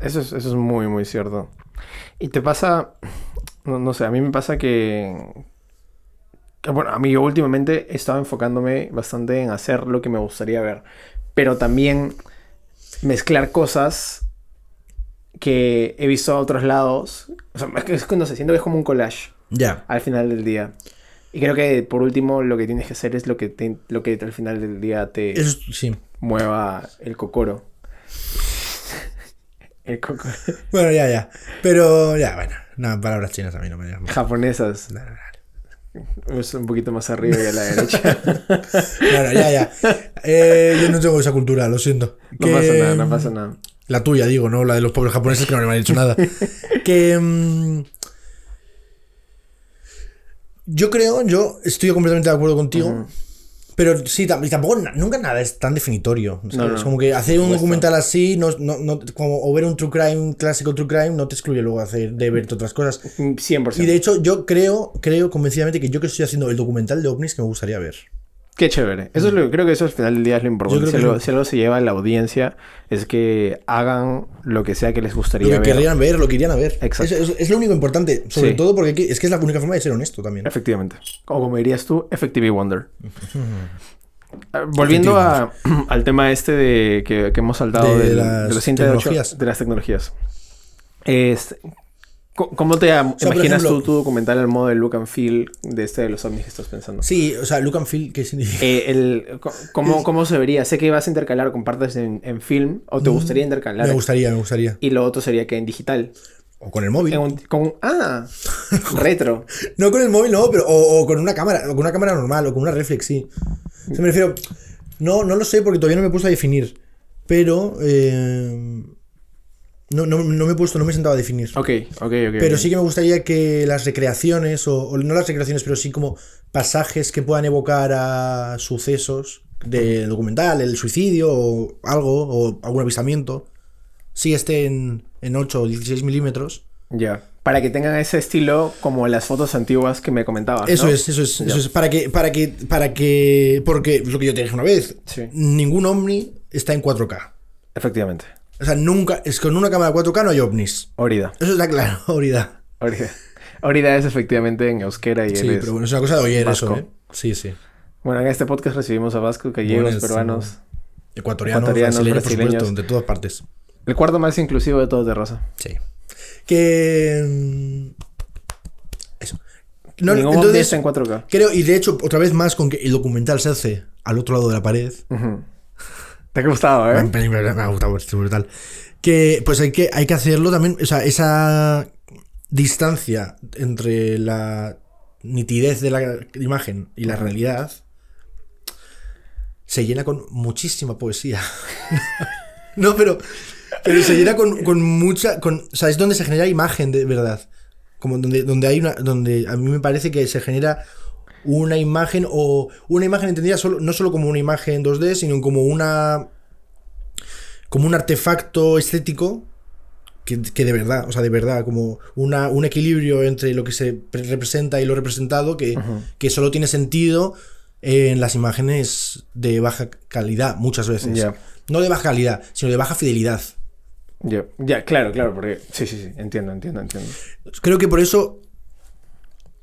Eso es, eso es muy, muy cierto. Y te pasa. No, no sé, a mí me pasa que. que, Bueno, a mí yo últimamente he estado enfocándome bastante en hacer lo que me gustaría ver. Pero también mezclar cosas que he visto a otros lados. O sea, es que es cuando se siento que es como un collage Ya. al final del día. Y creo que por último lo que tienes que hacer es lo que, te- lo que al final del día te Eso, sí. mueva el cocoro. el cocoro. Bueno, ya, ya. Pero, ya, bueno. Nada, palabras chinas a mí no me llaman. Japonesas. Es un poquito más arriba y a la derecha. Claro, ya, ya. Eh, yo no tengo esa cultura, lo siento. No Que- pasa nada, no pasa nada. La tuya, digo, no la de los pobres japoneses que no me han dicho nada. que. mm, yo creo, yo estoy completamente de acuerdo contigo. Pero sí, tampoco, nunca nada es tan definitorio. ¿sabes? No, no, como que hacer un documental así, no, no, no- como, o ver un true crime, clásico true crime, no te excluye luego hacer, de ver otras cosas. 100%. Y de hecho, yo creo, creo convencidamente que yo que estoy haciendo el documental de ovnis que me gustaría ver. Qué chévere. Eso es lo, creo que eso al final del día es lo importante. Si algo, lo- si algo se lleva a la audiencia es que hagan lo que sea que les gustaría Lo que ver. querrían ver, lo que irían a ver. Exacto. Es, es- es lo único importante, sobre Sí. todo porque es que es la única forma de ser honesto también. Efectivamente. O como dirías tú, Effective Wonder. Ah, Volviendo a- al tema este de que, que hemos saltado De del- las de los 108 tecnologías. de las tecnologías. Es- co- ¿Cómo te am- sea, imaginas ejemplo- tú tu documental al modo de look and feel de este de los ovnis que estás pensando? Sí, o sea, look and feel, ¿qué significa? Eh, el, ¿cómo, ¿Cómo se vería? Sé que vas a intercalar con partes en, en film o te gustaría intercalar. Mm, Me gustaría, me gustaría. Y lo otro sería que en digital. O con el móvil. Un- con, ah, retro. No con el móvil, no, pero. O, o con una cámara. O con una cámara normal, o con una reflex, sí. O sea, me refiero. No, no lo sé porque todavía no me he puesto a definir. Pero. eh, no, no, no me he puesto, no me he sentado a definir. Ok, ok, ok. Pero sí que me gustaría que las recreaciones, o, o no las recreaciones, pero sí como pasajes que puedan evocar a sucesos del documental, el suicidio o algo, o algún avistamiento, sí estén en 8 o 16 milímetros. Ya. Para que tengan ese estilo como las fotos antiguas que me comentabas. Eso ¿no? es, eso es, eso es. Para que, para que, para que, porque lo que yo te dije una vez, Sí. ningún ovni está en 4K. Efectivamente. O sea, nunca, es con una cámara 4K no hay ovnis. Orida. Eso está claro, ahorita. Orida. Orida es efectivamente en euskera y Sí, pero bueno, es una cosa de oír vasco. eso, ¿eh? Sí, sí. Bueno, en este podcast recibimos a vascos, gallegos, Buenos, peruanos. Ecuatorianos, Ecuatorianos, brasileños, por supuesto, de todas partes. El cuarto más inclusivo de todos de Rosa. Sí. Que. mm, Eso. No, Ningún entonces, en 4K. creo, y de hecho, otra vez más con que el documental se hace al otro lado de la pared. Ujú. Te ha gustado, ¿eh? me- me ha gustado, es brutal. Que pues hay que, hay que hacerlo también. O sea, esa distancia entre la nitidez de la imagen y la realidad se llena con muchísima poesía. no, pero, pero se llena con, con mucha. Con, o sea, es donde se genera imagen de verdad. Como donde, donde hay una. Donde a mí me parece que se genera una imagen o una imagen entendida solo, no solo como una imagen 2D, sino como una como un artefacto estético que, que de verdad, o sea, de verdad, como una, un equilibrio entre lo que se pre- representa y lo representado que, que solo tiene sentido en las imágenes de baja calidad muchas veces. No de baja calidad, sino de baja fidelidad. Ya, ya, claro, claro, porque sí, sí, sí, entiendo, entiendo, entiendo. Creo que por eso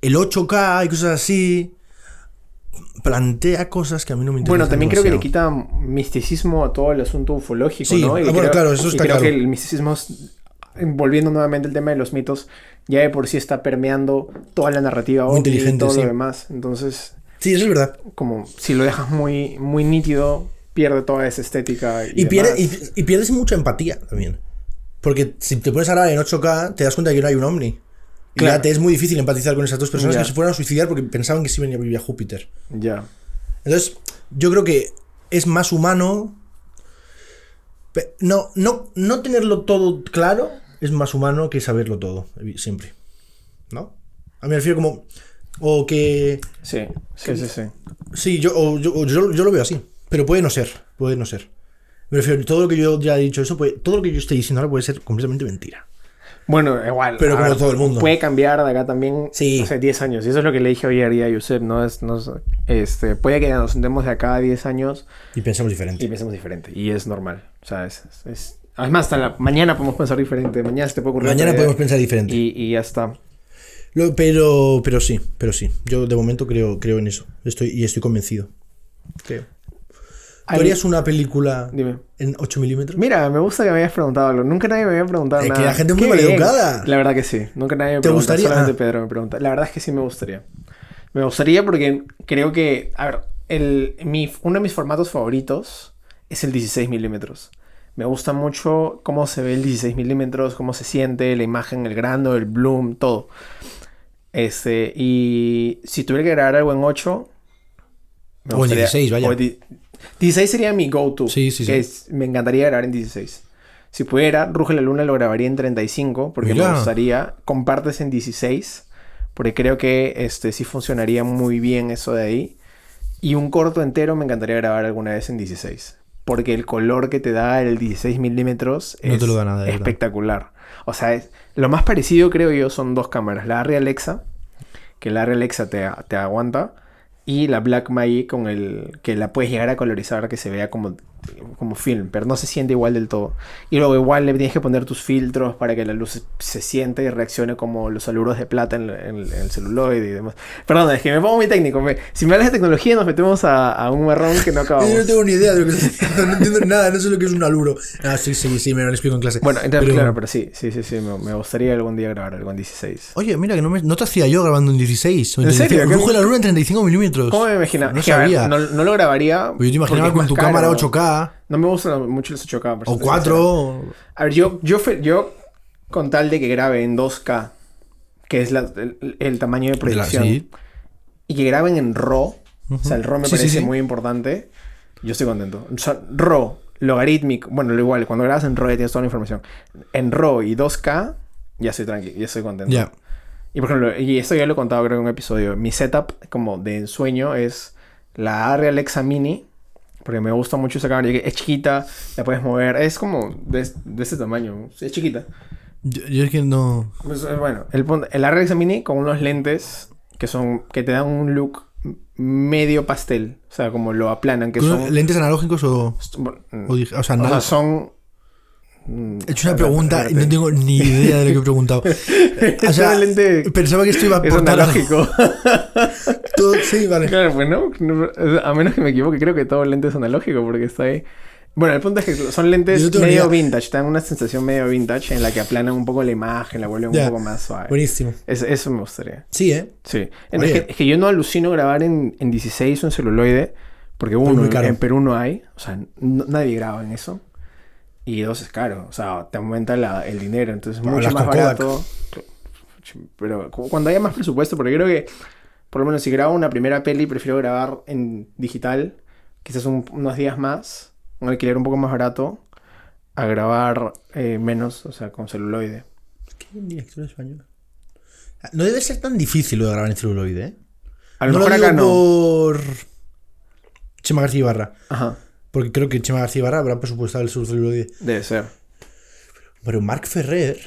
el 8K y cosas así plantea cosas que a mí no me interesan. Bueno, también creo que le quita misticismo a todo el asunto ufológico, Sí, ¿no? Y ah, bueno, creo- claro, eso y está creo claro. que el misticismo, volviendo nuevamente al tema de los mitos, ya de por sí está permeando toda la narrativa Muy ovni y inteligente, todo sí. lo demás. Entonces, Sí, eso es verdad. como si lo dejas muy, muy nítido, pierde toda esa estética. Y, Y, pierde, y, y pierdes mucha empatía también. Porque si te pones a grabar en 8K, te das cuenta de que no hay un ovni. Claro. te es muy difícil empatizar con esas dos personas que se fueron a suicidar porque pensaban que sí venía a vivir a Júpiter. Ya. Entonces, yo creo que es más humano. No, no, no tenerlo todo claro es más humano que saberlo todo, siempre. ¿No? A mí me refiero como. O que. Sí, sí, sí, sí. Sí, yo, o yo, o yo, yo lo veo así. Pero puede no ser. Puede no ser. Me refiero, todo lo que yo ya he dicho eso, puede- todo lo que yo estoy diciendo ahora puede ser completamente mentira. Bueno, igual. Pero como todo el mundo. Puede cambiar de acá también Sí. hace 10 años. Y eso es lo que le dije día a Yusef, ¿no? Es, no es- este, puede que nos sentemos de acá a 10 años Y pensamos y diferente. pensemos diferente. Y es normal. O sea, es... es- Además, hasta la mañana podemos pensar diferente. Mañana se te puede ocurrir Mañana podemos pensar diferente. Y, y ya está. Lo- pero, pero sí, pero sí. Yo de momento creo, creo en eso. Estoy, y estoy convencido. Creo. ¿Tú harías una película Dime. en 8 milímetros? Mira, me gusta que me hayas preguntado algo. Nunca nadie me había preguntado Es que la gente es muy maleducada. La verdad que sí. Nunca nadie me ¿Te pregunta. gustaría? Solamente Ah. Pedro me pregunta. La verdad es que sí me gustaría. Me gustaría porque creo que... A ver, el, mi, uno de mis formatos favoritos es el 16 milímetros. Me gusta mucho cómo se ve el 16 milímetros, cómo se siente, la imagen, el grano, el bloom, todo. Este, y si tuviera que grabar algo en 8... me O en gustaría- 16, vaya. o 16 sería mi go-to. Sí, sí, sí. es- me encantaría grabar en 16. Si pudiera, Ruge la Luna lo grabaría en 35, porque Mira. me gustaría. Compartes en 16, porque creo que este sí funcionaría muy bien eso de ahí. Y un corto entero me encantaría grabar alguna vez en 16. Porque el color que te da el 16 milímetros No es nada, espectacular. O sea, es- lo más parecido creo yo son dos cámaras. La Arri Alexa, que la Arri Alexa te, te aguanta. Y la Black Magic con el que la puedes llegar a colorizar que se vea como, como film, pero no se siente igual del todo. Y luego igual le tienes que poner tus filtros para que la luz se sienta y reaccione como los aluros de plata en, en- en el celuloide y demás. Perdón, es que me pongo muy técnico. me- si me hablas de tecnología nos metemos a, a un marrón que no acabamos. Yo no tengo ni idea de lo que no entiendo nada, no sé lo que es un aluro. Ah, sí, sí, sí, me lo explico en clase. Bueno, entonces, Pero- claro, pero sí, sí, sí, sí, me, me gustaría algún día grabar algo en 16. Oye, mira, que no, me- no te hacía yo grabando en 16. o ¿En serio? 35. ¿Qué- Ruge la luna en 35 milímetros. ¿Cómo me imaginaba? No Es que, a ver, sabía. no, no lo grabaría. Pues yo te imaginaba con tu cámara caro. 8K No me gustan mucho los 8K. por o serte 4. sincero. A ver, yo, yo, yo con tal de que grabe en 2K, que es la- el, el tamaño de proyección, sí. y que graben en RAW, o sea, el RAW me Sí, parece sí. muy importante, yo estoy contento. O sea, RAW, logarítmico, bueno, lo igual, cuando grabas en RAW ya tienes toda la información. En RAW y 2K, ya estoy tranquilo, ya estoy contento. Ya. Y por ejemplo, y esto ya lo he contado creo en un episodio, mi setup como de ensueño es la Arri Alexa Mini, porque me gusta mucho esa cámara, es chiquita, la puedes mover, es como de, de este tamaño, es chiquita. Yo, yo es que no. Pues, eh, bueno, el, el Arri Alexa Mini con unos lentes que son que te dan un look medio pastel, o sea, como lo aplanan, que son... ¿Lentes analógicos o.? o, o sea, o sea, son... mm, He hecho una pregunta y no tengo ni idea de lo que he preguntado. O sea, pensaba que esto iba a Es aportar algo. analógico. Todo- sí, vale. Claro, pues no, a menos que me equivoque, creo que todo lente es analógico porque está ahí. Bueno, el punto es que son lentes medio idea. vintage, dan una sensación medio vintage en la que aplanan un poco la imagen, la vuelven Ya. un poco más suave. Buenísimo. Es- eso me gustaría. Sí, ¿eh? Sí. Es que, es que yo no alucino grabar en, en 16 o en celuloide, porque uno, en Perú no hay, o sea, no- nadie graba en eso. Y dos, es caro, o sea, te aumenta la- el dinero, entonces es mucho más Kodak. barato. Pero cu- cuando haya más presupuesto, porque creo que, por lo menos si grabo una primera peli, prefiero grabar en digital, quizás un- unos días más, un alquiler un poco más barato, a grabar eh, menos, o sea, con celuloide. ¿Qué director español? No debe ser tan difícil lo de grabar en celuloide, ¿eh? A lo no mejor lo digo acá no. por Chema García Ibarra. Ajá, Porque creo que Chema García Ibarra habrá presupuestado el celuloide. debe ser. Pero Marc Ferrer.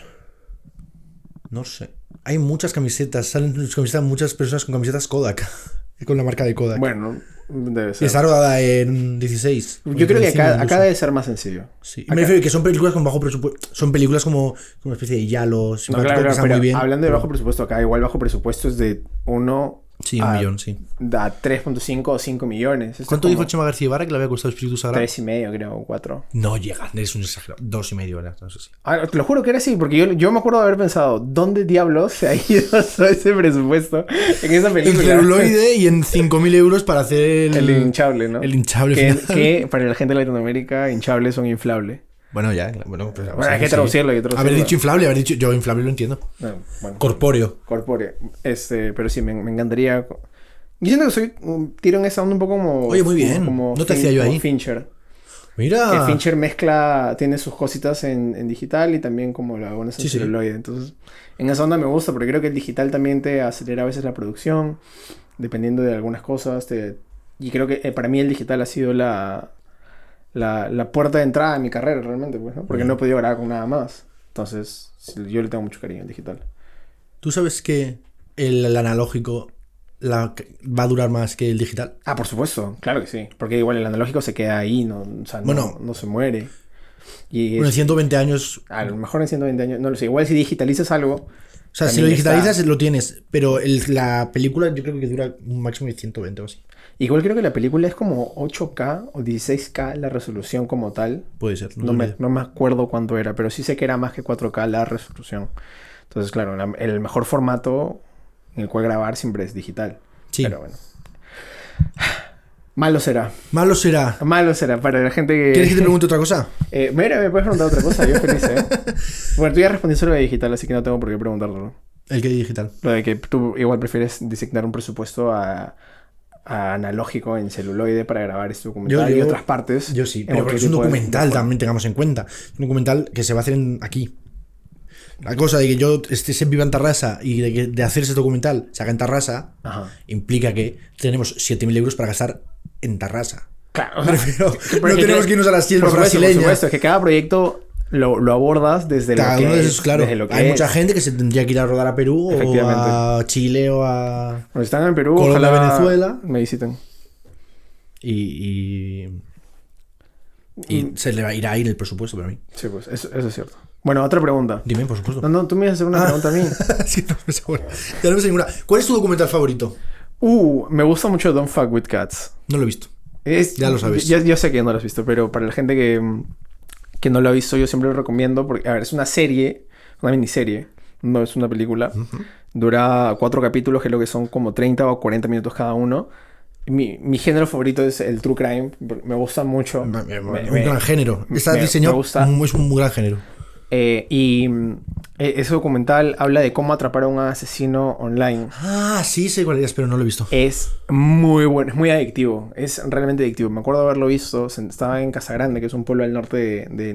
No sé. Hay muchas camisetas. Salen camisetas muchas personas con camisetas Kodak. con la marca de Kodak. Bueno, debe y ser. está rodada en 16. Yo creo que acá, acá debe ser más sencillo. Sí. Y acá- me refiero que son películas con bajo presupuesto. Son películas como, como una especie de Yalo. No, claro, claro, hablando de pero- bajo presupuesto, acá igual bajo presupuesto es de 1 Sí, un a, millón, sí. a 3.5 o 5 millones. Esto ¿Cuánto como dijo Chema García Ibarra que le había costado Espíritu Sagrado? Tres y medio, creo, o 4. No llega, es un exagerado. Dos y medio, ¿verdad? No sé si. Ah, te lo juro que era así, porque yo, yo me acuerdo de haber pensado, ¿dónde diablos se ha ido todo ese presupuesto en esa En película? celuloide y en 5.000 euros para hacer el... El hinchable, ¿no? El hinchable que, final. que para la gente de Latinoamérica, hinchables son inflables. Bueno, ya, bueno, pues, Bueno, hay que traducirlo, hay que traducirlo. Haber dicho inflable, haber dicho... Yo inflable lo entiendo. No, bueno. Corpóreo. Corpóreo. Este, pero sí, me, me encantaría. Yo siento que soy tiro en esa onda un poco como. Oye, muy bien. Como, No te Fin- hacía yo ahí. Fincher. Mira. Que Fincher mezcla, tiene sus cositas en, en digital y también como lo hago en Sí, sí. Entonces, en esa onda me gusta porque creo que el digital también te acelera a veces la producción, dependiendo de algunas cosas. te- y creo que eh, para mí el digital ha sido la, la, la puerta de entrada a mi carrera realmente, pues, ¿no? Porque no he podido grabar con nada más. Entonces, yo le tengo mucho cariño al digital. ¿Tú sabes que el, el analógico la- va a durar más que el digital? Ah, por supuesto, claro que sí. Porque igual el analógico se queda ahí, no, o sea, no, Bueno. no se muere. Y Bueno, en es- 120 años... a lo mejor en 120 años, no lo sé. Igual si digitalizas algo, O sea, si lo digitalizas está. lo tienes, pero el- la película yo creo que dura un máximo de 120 o así. Igual creo que la película es como 8K o 16K la resolución como tal. Puede ser. No ni me, no me acuerdo cuánto era, pero sí sé que era más que 4K la resolución. Entonces, claro, la- el mejor formato en el cual grabar siempre es digital. Sí. Pero bueno. Malo será. Malo será. Malo será para la gente que... ¿Quieres que te pregunte otra cosa? Eh, mira, me puedes preguntar otra cosa, yo feliz, ¿eh? Bueno, tú ya respondiste lo de digital, así que no tengo por qué preguntarlo. El que digital. Lo de que tú igual prefieres designar un presupuesto a, a analógico en celuloide para grabar este documental Yo- y yo- otras partes. Yo sí, pero porque es un documental, de- también tengamos en cuenta. Un documental que se va a hacer en- aquí. La cosa de que yo esté viva en Tarrasa y de, que, de hacer ese documental se haga en Tarrasa Ajá. implica que tenemos 7.000 euros para gastar en Tarrasa. Claro, o sea, no tenemos que irnos a la por sierra supuesto, por brasileña. supuesto, es que cada proyecto lo, lo abordas desde Cada lo que uno es, esos, claro. desde lo que Hay es. mucha gente que se tendría que ir a rodar a Perú o a Chile o a. Bueno, si están en Perú, Colombia, ojalá Venezuela. me visiten. Y. y... y se le va a ir a ir el presupuesto para mí. Sí, pues, eso, eso es cierto. Bueno, otra pregunta. Dime, por supuesto. No, no, tú me ibas a hacer una Ah. pregunta a mí. Sí, no me sé, bueno. Ya no me sé ninguna. ¿Cuál es tu documental favorito? Uh, me gusta mucho Don't Fuck With Cats. No lo he visto. Es- Ya lo sabes. Yo, yo sé que no lo has visto, pero para la gente que, que no lo ha visto, yo siempre lo recomiendo. Porque, a ver, es una serie, una miniserie, no es una película. Dura cuatro capítulos, que es lo que son como 30 o 40 minutos cada uno. Mi, mi género favorito es el true crime. Me gusta mucho. un Me- gran me- género. Está diseñado. Es un gran género. Eh, y mm, e- ese documental habla de cómo atrapar a un asesino online. Ah, sí, sé cuál es, pero no lo he visto. Es muy bueno, es muy adictivo. Es realmente adictivo. Me acuerdo de haberlo visto. Estaba en Casagrande, que es un pueblo del norte de, de-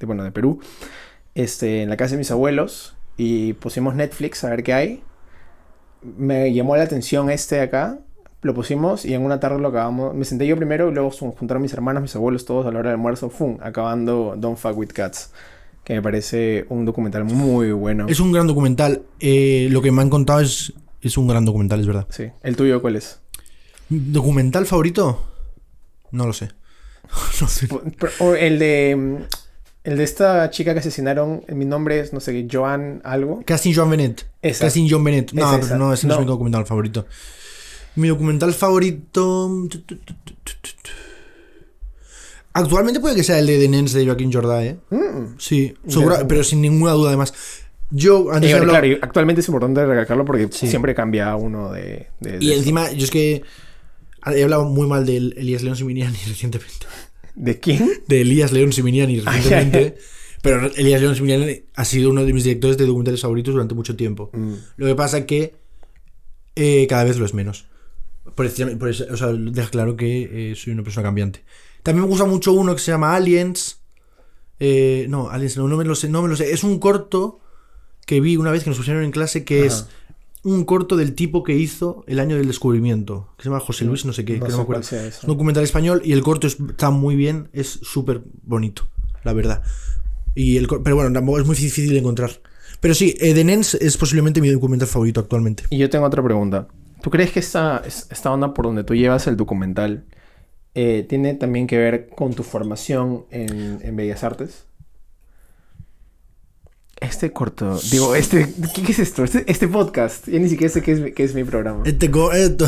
de bueno, de Perú. Este, en la casa de mis abuelos. Y pusimos Netflix a ver qué hay. Me llamó la atención este de acá. Lo pusimos y en una tarde lo acabamos. Me senté yo primero y luego juntaron mis hermanos, mis abuelos, todos a la hora del almuerzo. ¡Fum! Acabando Don't Fuck With Cats. Que me parece un documental muy bueno. Es un gran documental. Eh, lo que me han contado es, es un gran documental, es verdad. Sí. ¿El tuyo cuál es? ¿Documental favorito? No lo sé. no sé. O el de. mm, El de esta chica que asesinaron. Mi nombre es, no sé, Joan algo. Casting John Bennett. Esa. Casting John Bennett. No, Es pero no, ese no, es mi documental favorito. Mi documental favorito. Actualmente puede que sea el de The Nens de Joaquín Jordá, ¿eh? Mm. Sí, segura- pero sin ninguna duda además. Yo antes bueno, hablado- claro, y actualmente es importante recalcarlo porque Sí. siempre cambia uno de. de- de Y eso. encima, yo es que he hablado muy mal de Elías León Siminiani recientemente. ¿De quién? De Elías León Siminiani recientemente. Pero Elías León Siminiani ha sido uno de mis directores de documentales favoritos durante mucho tiempo. Mm. Lo que pasa es que eh, cada vez lo es menos. Por por eso- o sea, deja claro que eh, soy una persona cambiante. También me gusta mucho uno que se llama Aliens. Eh, no, Aliens, no, no me lo sé, no me lo sé. Es un corto que vi una vez que nos pusieron en clase que es un corto del tipo que hizo el año del descubrimiento. Que se llama José Luis, no sé qué, No que no me acuerdo. cuál sea Es un documental español y el corto es- está muy bien, es súper bonito, la verdad. Y el, pero bueno, tampoco es muy difícil de encontrar. Pero sí, eh, The Nens es posiblemente mi documental favorito actualmente. Y yo tengo otra pregunta. ¿Tú crees que esta, es- esta onda por donde tú llevas el documental eh, tiene también que ver con tu formación en, en Bellas Artes? Este corto, digo, este, ¿qué, qué es esto? Este, este podcast, yo ni siquiera sé qué es, mi- qué es mi programa. Este co- esto-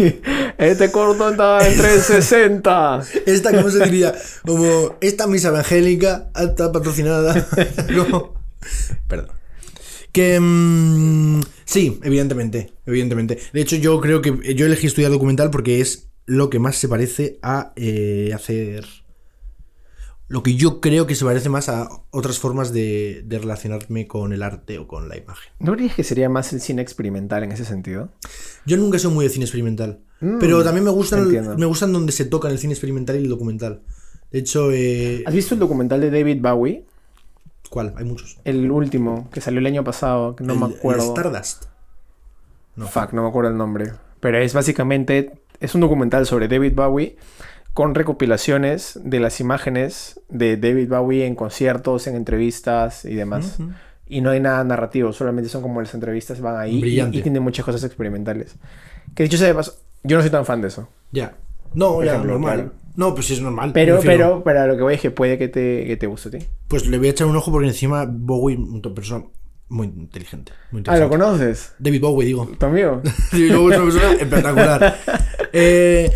Este corto está en 360. esta, ¿cómo se diría? Como esta misa evangélica está patrocinada. No. Perdón. Que mm, sí, evidentemente, evidentemente. De hecho, yo creo que yo elegí estudiar documental porque es lo que más se parece a eh, hacer. Lo que yo creo que se parece más a otras formas de, de relacionarme con el arte o con la imagen. ¿No crees que sería más el cine experimental en ese sentido? Yo nunca sido muy de cine experimental. Mm, pero también me gustan, entiendo. me gustan donde se tocan el cine experimental y el documental. De hecho, eh, ¿Has visto el documental de David Bowie? ¿cuál? Hay muchos. El último, que salió el año pasado, que no El- me el acuerdo. Stardust. No. Fuck, no me acuerdo el nombre. Pero es básicamente, es un documental sobre David Bowie con recopilaciones de las imágenes de David Bowie en conciertos, en entrevistas y demás. Ujú. Y no hay nada narrativo, solamente son como las entrevistas van ahí y, Brillante. y tiene muchas cosas experimentales. Que dicho sea de paso, yo no soy tan fan de eso. Ya. No, Por ya, ejemplo, normal. claro. No, pues sí es normal. Pero, pero, para lo que voy es que puede que te, que te guste a ti. Pues le voy a echar un ojo porque encima Bowie, una persona muy inteligente. Muy Ah, ¿lo conoces? David Bowie, digo. ¿Tu amigo? David Bowie es una persona espectacular. Eh,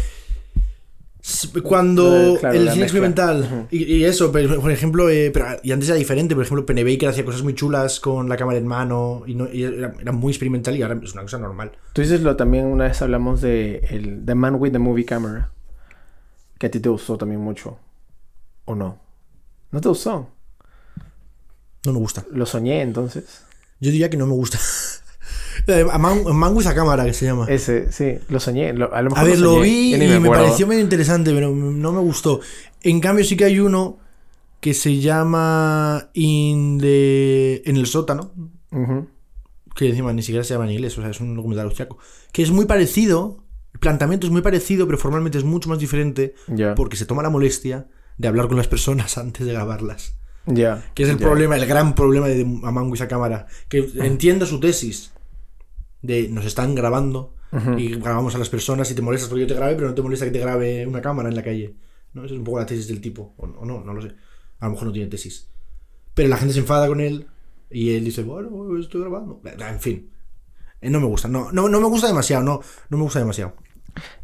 cuando Eh, claro, el cine experimental y, y eso, por ejemplo, eh, pero, y antes era diferente, por ejemplo, Penny Baker hacía cosas muy chulas con la cámara en mano y, no- y era, era muy experimental y ahora es una cosa normal. Tú dices lo también una vez hablamos de el The Man with the Movie Camera. Que a ti te gustó también mucho. ¿O no? ¿No te gustó? No me gusta. Lo soñé entonces. Yo diría que no me gusta. Eh, A Man, a a cámara, que se llama. Ese, sí, lo soñé. Lo- a lo mejor A ver, lo soñé, vi y me, pareció medio interesante, pero no me gustó. En cambio, sí que hay uno que se llama In the- en el sótano, que encima ni siquiera se llama en inglés, o sea, es un documental austriaco, que es muy parecido, el planteamiento es muy parecido, pero formalmente es mucho más diferente, porque se toma la molestia de hablar con las personas antes de grabarlas. Ya. Que es el problema, el gran problema de Among esa cámara. Que entiendo su tesis de nos están grabando y grabamos a las personas y te molestas porque yo te grabe, pero no te molesta que te grabe una cámara en la calle. ¿no? Esa es un poco la tesis del tipo. O, o no, no lo sé. A lo mejor no tiene tesis. Pero la gente se enfada con él y él dice, bueno, estoy grabando. En fin. Eh, No me gusta. No, no, no me gusta demasiado. No, no me gusta demasiado.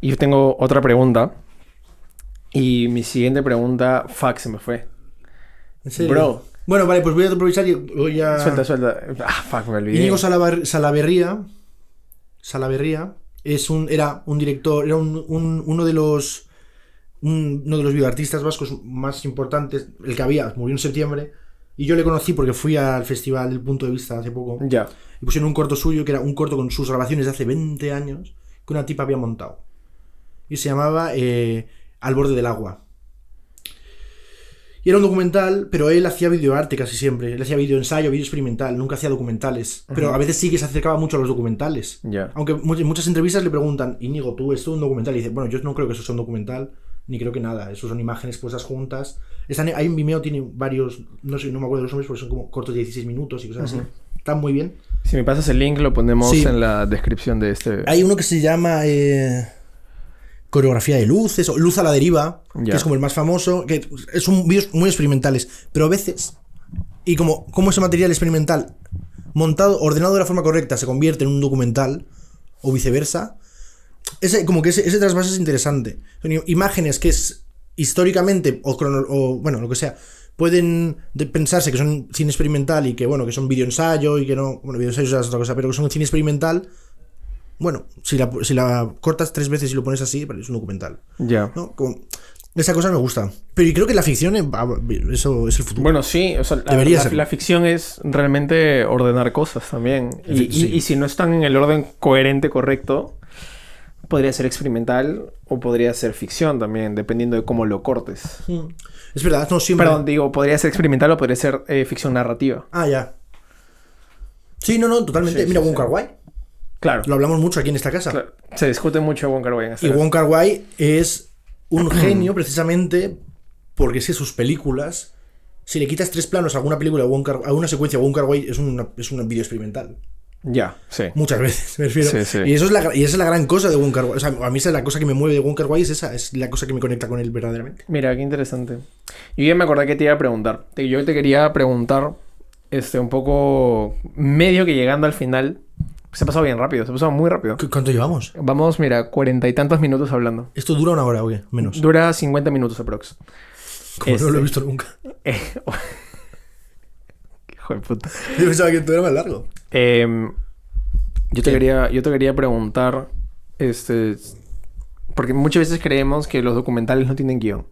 Y yo tengo otra pregunta. Y mi siguiente pregunta, fuck, se me fue. ¿En serio? Bro. Bueno, vale, pues voy a aprovechar y voy a... Suelta, suelta. Ah, fuck, me olvidé. Íñigo Salaverría, Salaverría es un, era un director, era un- un- uno de los un- uno de los videoartistas vascos más importantes, el que había, murió en septiembre, Y yo le conocí porque fui al festival El Punto de Vista hace poco. Ya. Y pusieron un corto suyo, que era un corto con sus grabaciones de hace 20 años, que una tipa había montado. Y se llamaba eh, Al borde del agua. Y era un documental, pero él hacía videoarte casi siempre. Él hacía video ensayo, video experimental, nunca hacía documentales. Pero a veces sí que se acercaba mucho a los documentales. Aunque en muchas entrevistas le preguntan, Íñigo, tú, esto es un documental. Y dice, bueno, yo no creo que eso sea un documental, ni creo que nada. Eso son imágenes puestas juntas. Están, hay en Vimeo, tiene varios, no sé, no me acuerdo de los nombres, porque son como cortos de 16 minutos y cosas así. Están muy bien. Si me pasas el link, lo ponemos Sí. en la descripción de este. Hay uno que se llama eh, Coreografía de Luces o Luz a la Deriva, que es como el más famoso, que es un vídeos muy experimentales, pero a veces, y como, como ese material experimental montado, ordenado de la forma correcta, se convierte en un documental, o viceversa, ese, como que ese, ese trasvase es interesante. Son imágenes que es históricamente, o, crono- o, bueno, lo que sea, pueden de- pensarse que son cine experimental y que, bueno, que son video ensayo y que no, bueno, video ensayo es otra cosa, pero que son cine experimental, bueno, si la, si la cortas tres veces y lo pones así, es un documental. Ya. ¿no? Como- esa cosa me gusta. Pero y creo que la ficción, eh, va- eso es el futuro. Bueno, sí, o sea, la, Debería la- ser. la ficción es realmente ordenar cosas también. Y, sí. si no están en el orden coherente, correcto, podría ser experimental o podría ser ficción también, dependiendo de cómo lo cortes. Mm. Es verdad, no siempre. Perdón, digo, podría ser experimental o podría ser eh, ficción narrativa. Ah, ya. Sí, no, no, totalmente. Sí, Mira. Kar Wai. Claro. Lo hablamos mucho aquí en esta casa. claro. Se discute mucho Wong Kar Wai en esta Y casa. Wong Kar Wai es un genio precisamente porque que sus películas, si le quitas tres planos a alguna película, a una secuencia Wong Kar Wai, es, una, es un video experimental. Ya, sí. Muchas veces, me refiero. Sí, sí. Y, eso es la, y esa es la gran cosa de Wong Kar Wai. O sea, a mí esa es la cosa que me mueve de Wong Kar Wai, es esa, es la cosa que me conecta con él verdaderamente. Mira, qué interesante. Yo ya me acordé que te iba a preguntar. Yo te quería preguntar, este, un poco medio que llegando al final. Se ha pasado bien rápido, se ha pasado muy rápido. ¿Qué- ¿Cuánto llevamos? Vamos, mira, cuarenta y tantos minutos hablando. Esto dura una hora, oye, menos. Dura 50 minutos aprox. Como no lo este- he visto nunca. Eh, Hijo de puta. Yo pensaba que esto era más largo. Em, yo, te ¿Qué? quería, yo te quería preguntar, este, porque muchas veces creemos que los documentales no tienen guion.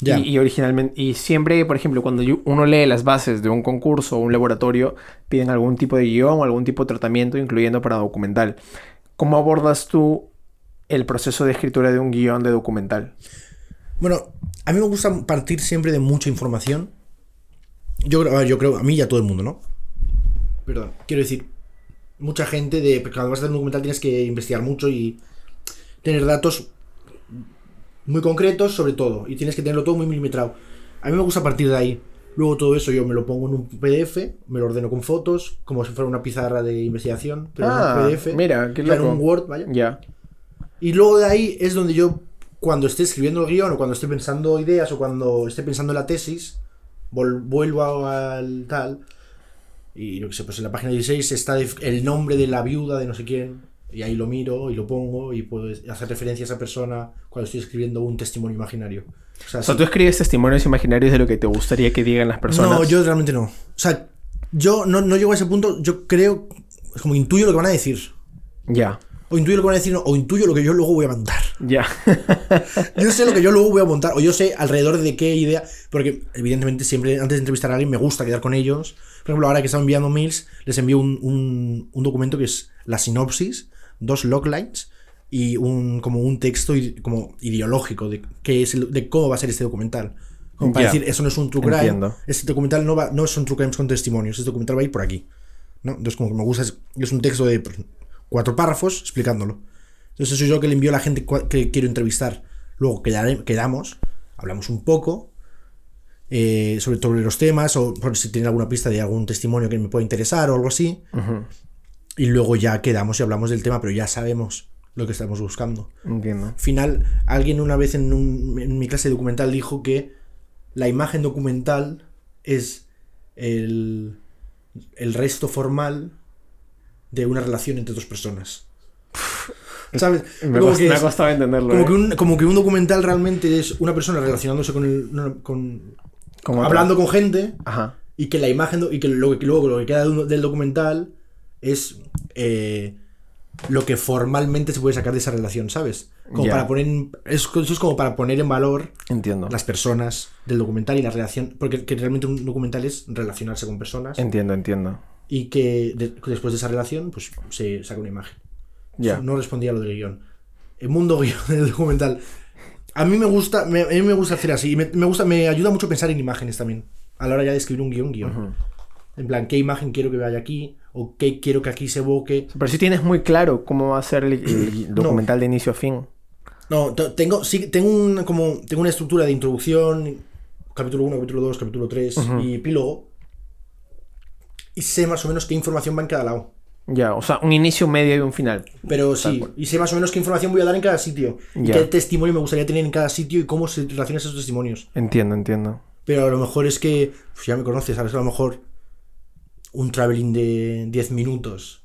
Y, y originalmente, y siempre, por ejemplo, cuando uno lee las bases de un concurso o un laboratorio, piden algún tipo de guion o algún tipo de tratamiento, incluyendo para documental. ¿Cómo abordas tú el proceso de escritura de un guion de documental? Bueno, a mí me gusta partir siempre de mucha información. Yo creo, a ver, yo creo, a mí y a todo el mundo, ¿no? Perdón, quiero decir, mucha gente de cuando vas a hacer un documental tienes que investigar mucho y tener datos muy concretos sobre todo y tienes que tenerlo todo muy milimetrado. A mí me gusta partir de ahí. Luego todo eso yo me lo pongo en un PDF, me lo ordeno con fotos, como si fuera una pizarra de investigación, pero Ah, en un PDF. mira, qué o sea, en loco. un Word, vaya. Ya. Y luego de ahí es donde yo, cuando esté escribiendo el guion o cuando esté pensando ideas o cuando esté pensando en la tesis, vuelvo al tal. Y yo qué sé, pues en la página 16 está el nombre de la viuda de no sé quién. Y ahí lo miro y lo pongo y puedo hacer referencia a esa persona cuando estoy escribiendo un testimonio imaginario. O sea, O sea, sí. tú escribes testimonios imaginarios de lo que te gustaría que digan las personas. No, yo realmente no. O sea, yo no, no llego a ese punto, yo creo, es como intuyo lo que van a decir. Ya, O intuyo lo que van a decir, no, o intuyo lo que yo luego voy a mandar. ya. Yo sé lo que yo luego voy a montar, o yo sé alrededor de qué idea, porque evidentemente siempre antes de entrevistar a alguien me gusta quedar con ellos. Por ejemplo, ahora que estaba enviando mails, les envío un, un- un documento que es la sinopsis, dos loglines y un, como un texto como ideológico de, qué es el- de cómo va a ser este documental. Como para decir, eso no es un true crime, Entiendo. este documental no, va, no son true crimes con testimonios, este documental va a ir por aquí. ¿no? Entonces, como que me gusta, es, es un texto de cuatro párrafos explicándolo. Entonces, eso yo que le envío a la gente que quiero entrevistar. Luego quedamos, hablamos un poco eh, sobre, sobre los temas, o por si tienen alguna pista de algún testimonio que me pueda interesar o algo así. Y luego ya quedamos y hablamos del tema, pero ya sabemos lo que estamos buscando. Entiendo. Al final, alguien una vez en, un- en mi clase de documental dijo que la imagen documental es el, el resto formal de una relación entre dos personas. ¿Sabes? Me, Como cost- que me ha costado entenderlo. como eh. que, un, como que un documental realmente es una persona relacionándose con el. con- otra. hablando con gente Ajá. y que la imagen y que lo que luego lo que queda del documental es eh, lo que formalmente se puede sacar de esa relación, ¿sabes? Como para poner, es- eso es como para poner en valor Entiendo. las personas del documental y la relación. Porque que realmente un documental es relacionarse con personas Entiendo, entiendo. y que de- después de esa relación, pues se saca una imagen. Ya. No respondía a lo del guion. El mundo guion del documental. A mí me gusta, me, a mí me gusta hacer así. y Me, me gusta, me ayuda mucho pensar en imágenes también. A la hora ya de escribir un guion, guion. En plan, ¿qué imagen quiero que vaya aquí? ¿O qué quiero que aquí se evoque? Pero si tienes muy claro cómo va a ser el, el documental de inicio a fin. No, tengo, sí, tengo, un, como, tengo una estructura de introducción, capítulo 1, capítulo 2, capítulo 3 y epílogo. Y sé más o menos qué información va en cada lado. Ya, o sea, un inicio, medio y un final. Pero sí, y sé más o menos qué información voy a dar en cada sitio. Y qué testimonio me gustaría tener en cada sitio y cómo se relacionan esos testimonios. Entiendo, entiendo. Pero a lo mejor es que, pues ya me conoces, ¿sabes? A lo mejor un traveling de 10 minutos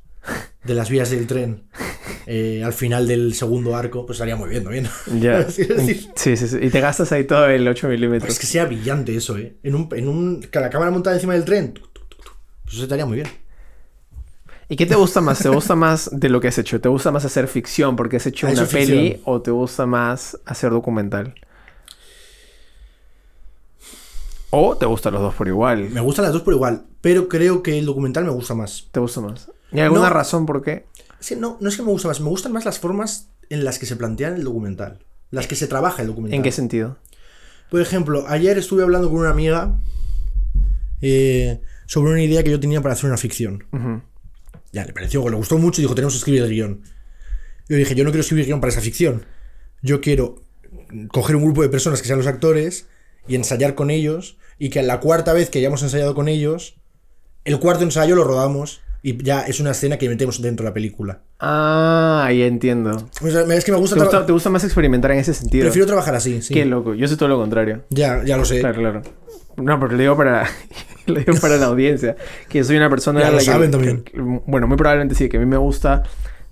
de las vías del tren eh, al final del segundo arco, pues estaría muy bien, decir, Sí, sí, sí. Y te gastas ahí todo el 8 milímetros. Es que sea brillante eso, ¿eh? En un, en un, con la cámara montada encima del tren, pues eso estaría muy bien. ¿Y qué te gusta más? ¿Te gusta más de lo que has hecho? ¿Te gusta más hacer ficción porque has hecho Ah, una peli ficción. o te gusta más hacer documental? ¿O te gustan los dos por igual? Me gustan las dos por igual, pero creo que el documental me gusta más. ¿Te gusta más? ¿Y alguna No. razón por qué? Que no, no es que me gusta más, me gustan más las formas en las que se plantean el documental, las que se trabaja el documental. ¿En qué sentido? Por ejemplo, ayer estuve hablando con una amiga eh, sobre una idea que yo tenía para hacer una ficción. Ya, le pareció, le gustó mucho y dijo, tenemos que escribir el guion. Yo dije, yo no quiero escribir guion para esa ficción. Yo quiero coger un grupo de personas que sean los actores y ensayar con ellos y que la cuarta vez que hayamos ensayado con ellos, el cuarto ensayo lo rodamos y ya es una escena que metemos dentro de la película. Ah, ya entiendo. O sea, es que me gusta, ¿Te gusta, te gusta más experimentar en ese sentido? prefiero trabajar así, sí. Qué loco. Yo soy todo lo contrario. Ya, ya lo sé. Claro, claro. No, pero lo digo para, lo digo para la audiencia. Que soy una persona... Ya lo la que- saben también. que- bueno, muy probablemente sí. Que a mí me gusta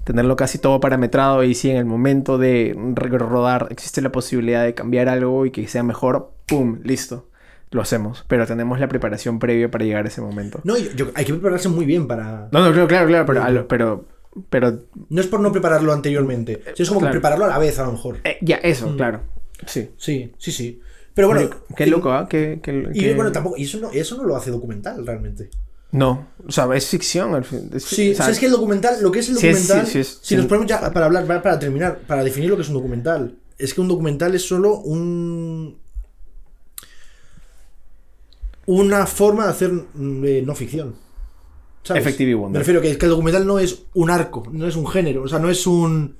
tenerlo casi todo parametrado. Y si en el momento de rodar existe la posibilidad de cambiar algo y que sea mejor, ¡pum! Listo. Lo hacemos. Pero tenemos la preparación previa para llegar a ese momento. No, yo- yo- hay que prepararse muy bien para... No, no, claro, claro, claro. Pero, lo- pero, pero No es por no prepararlo anteriormente, sí, es como claro. que prepararlo a la vez a lo mejor. eh, ya, eso, Mm. claro. Sí. Sí, sí, sí. Pero bueno... Qué loco, ¿ah? Qué- qué- Y bueno, tampoco... Y eso no, eso no lo hace documental realmente. No, o sea, es ficción al fin. Es, Sí, o sea, es que el documental, lo que es el Sí, documental, sí, sí, es- si sí. nos ponemos ya para hablar, para, para terminar, para definir lo que es un documental, es que un documental es solo un una forma de hacer mm, eh, no ficción. ¿sabes? Effective y Wonder. Me refiero que, que el documental no es un arco, no es un género, o sea, no es un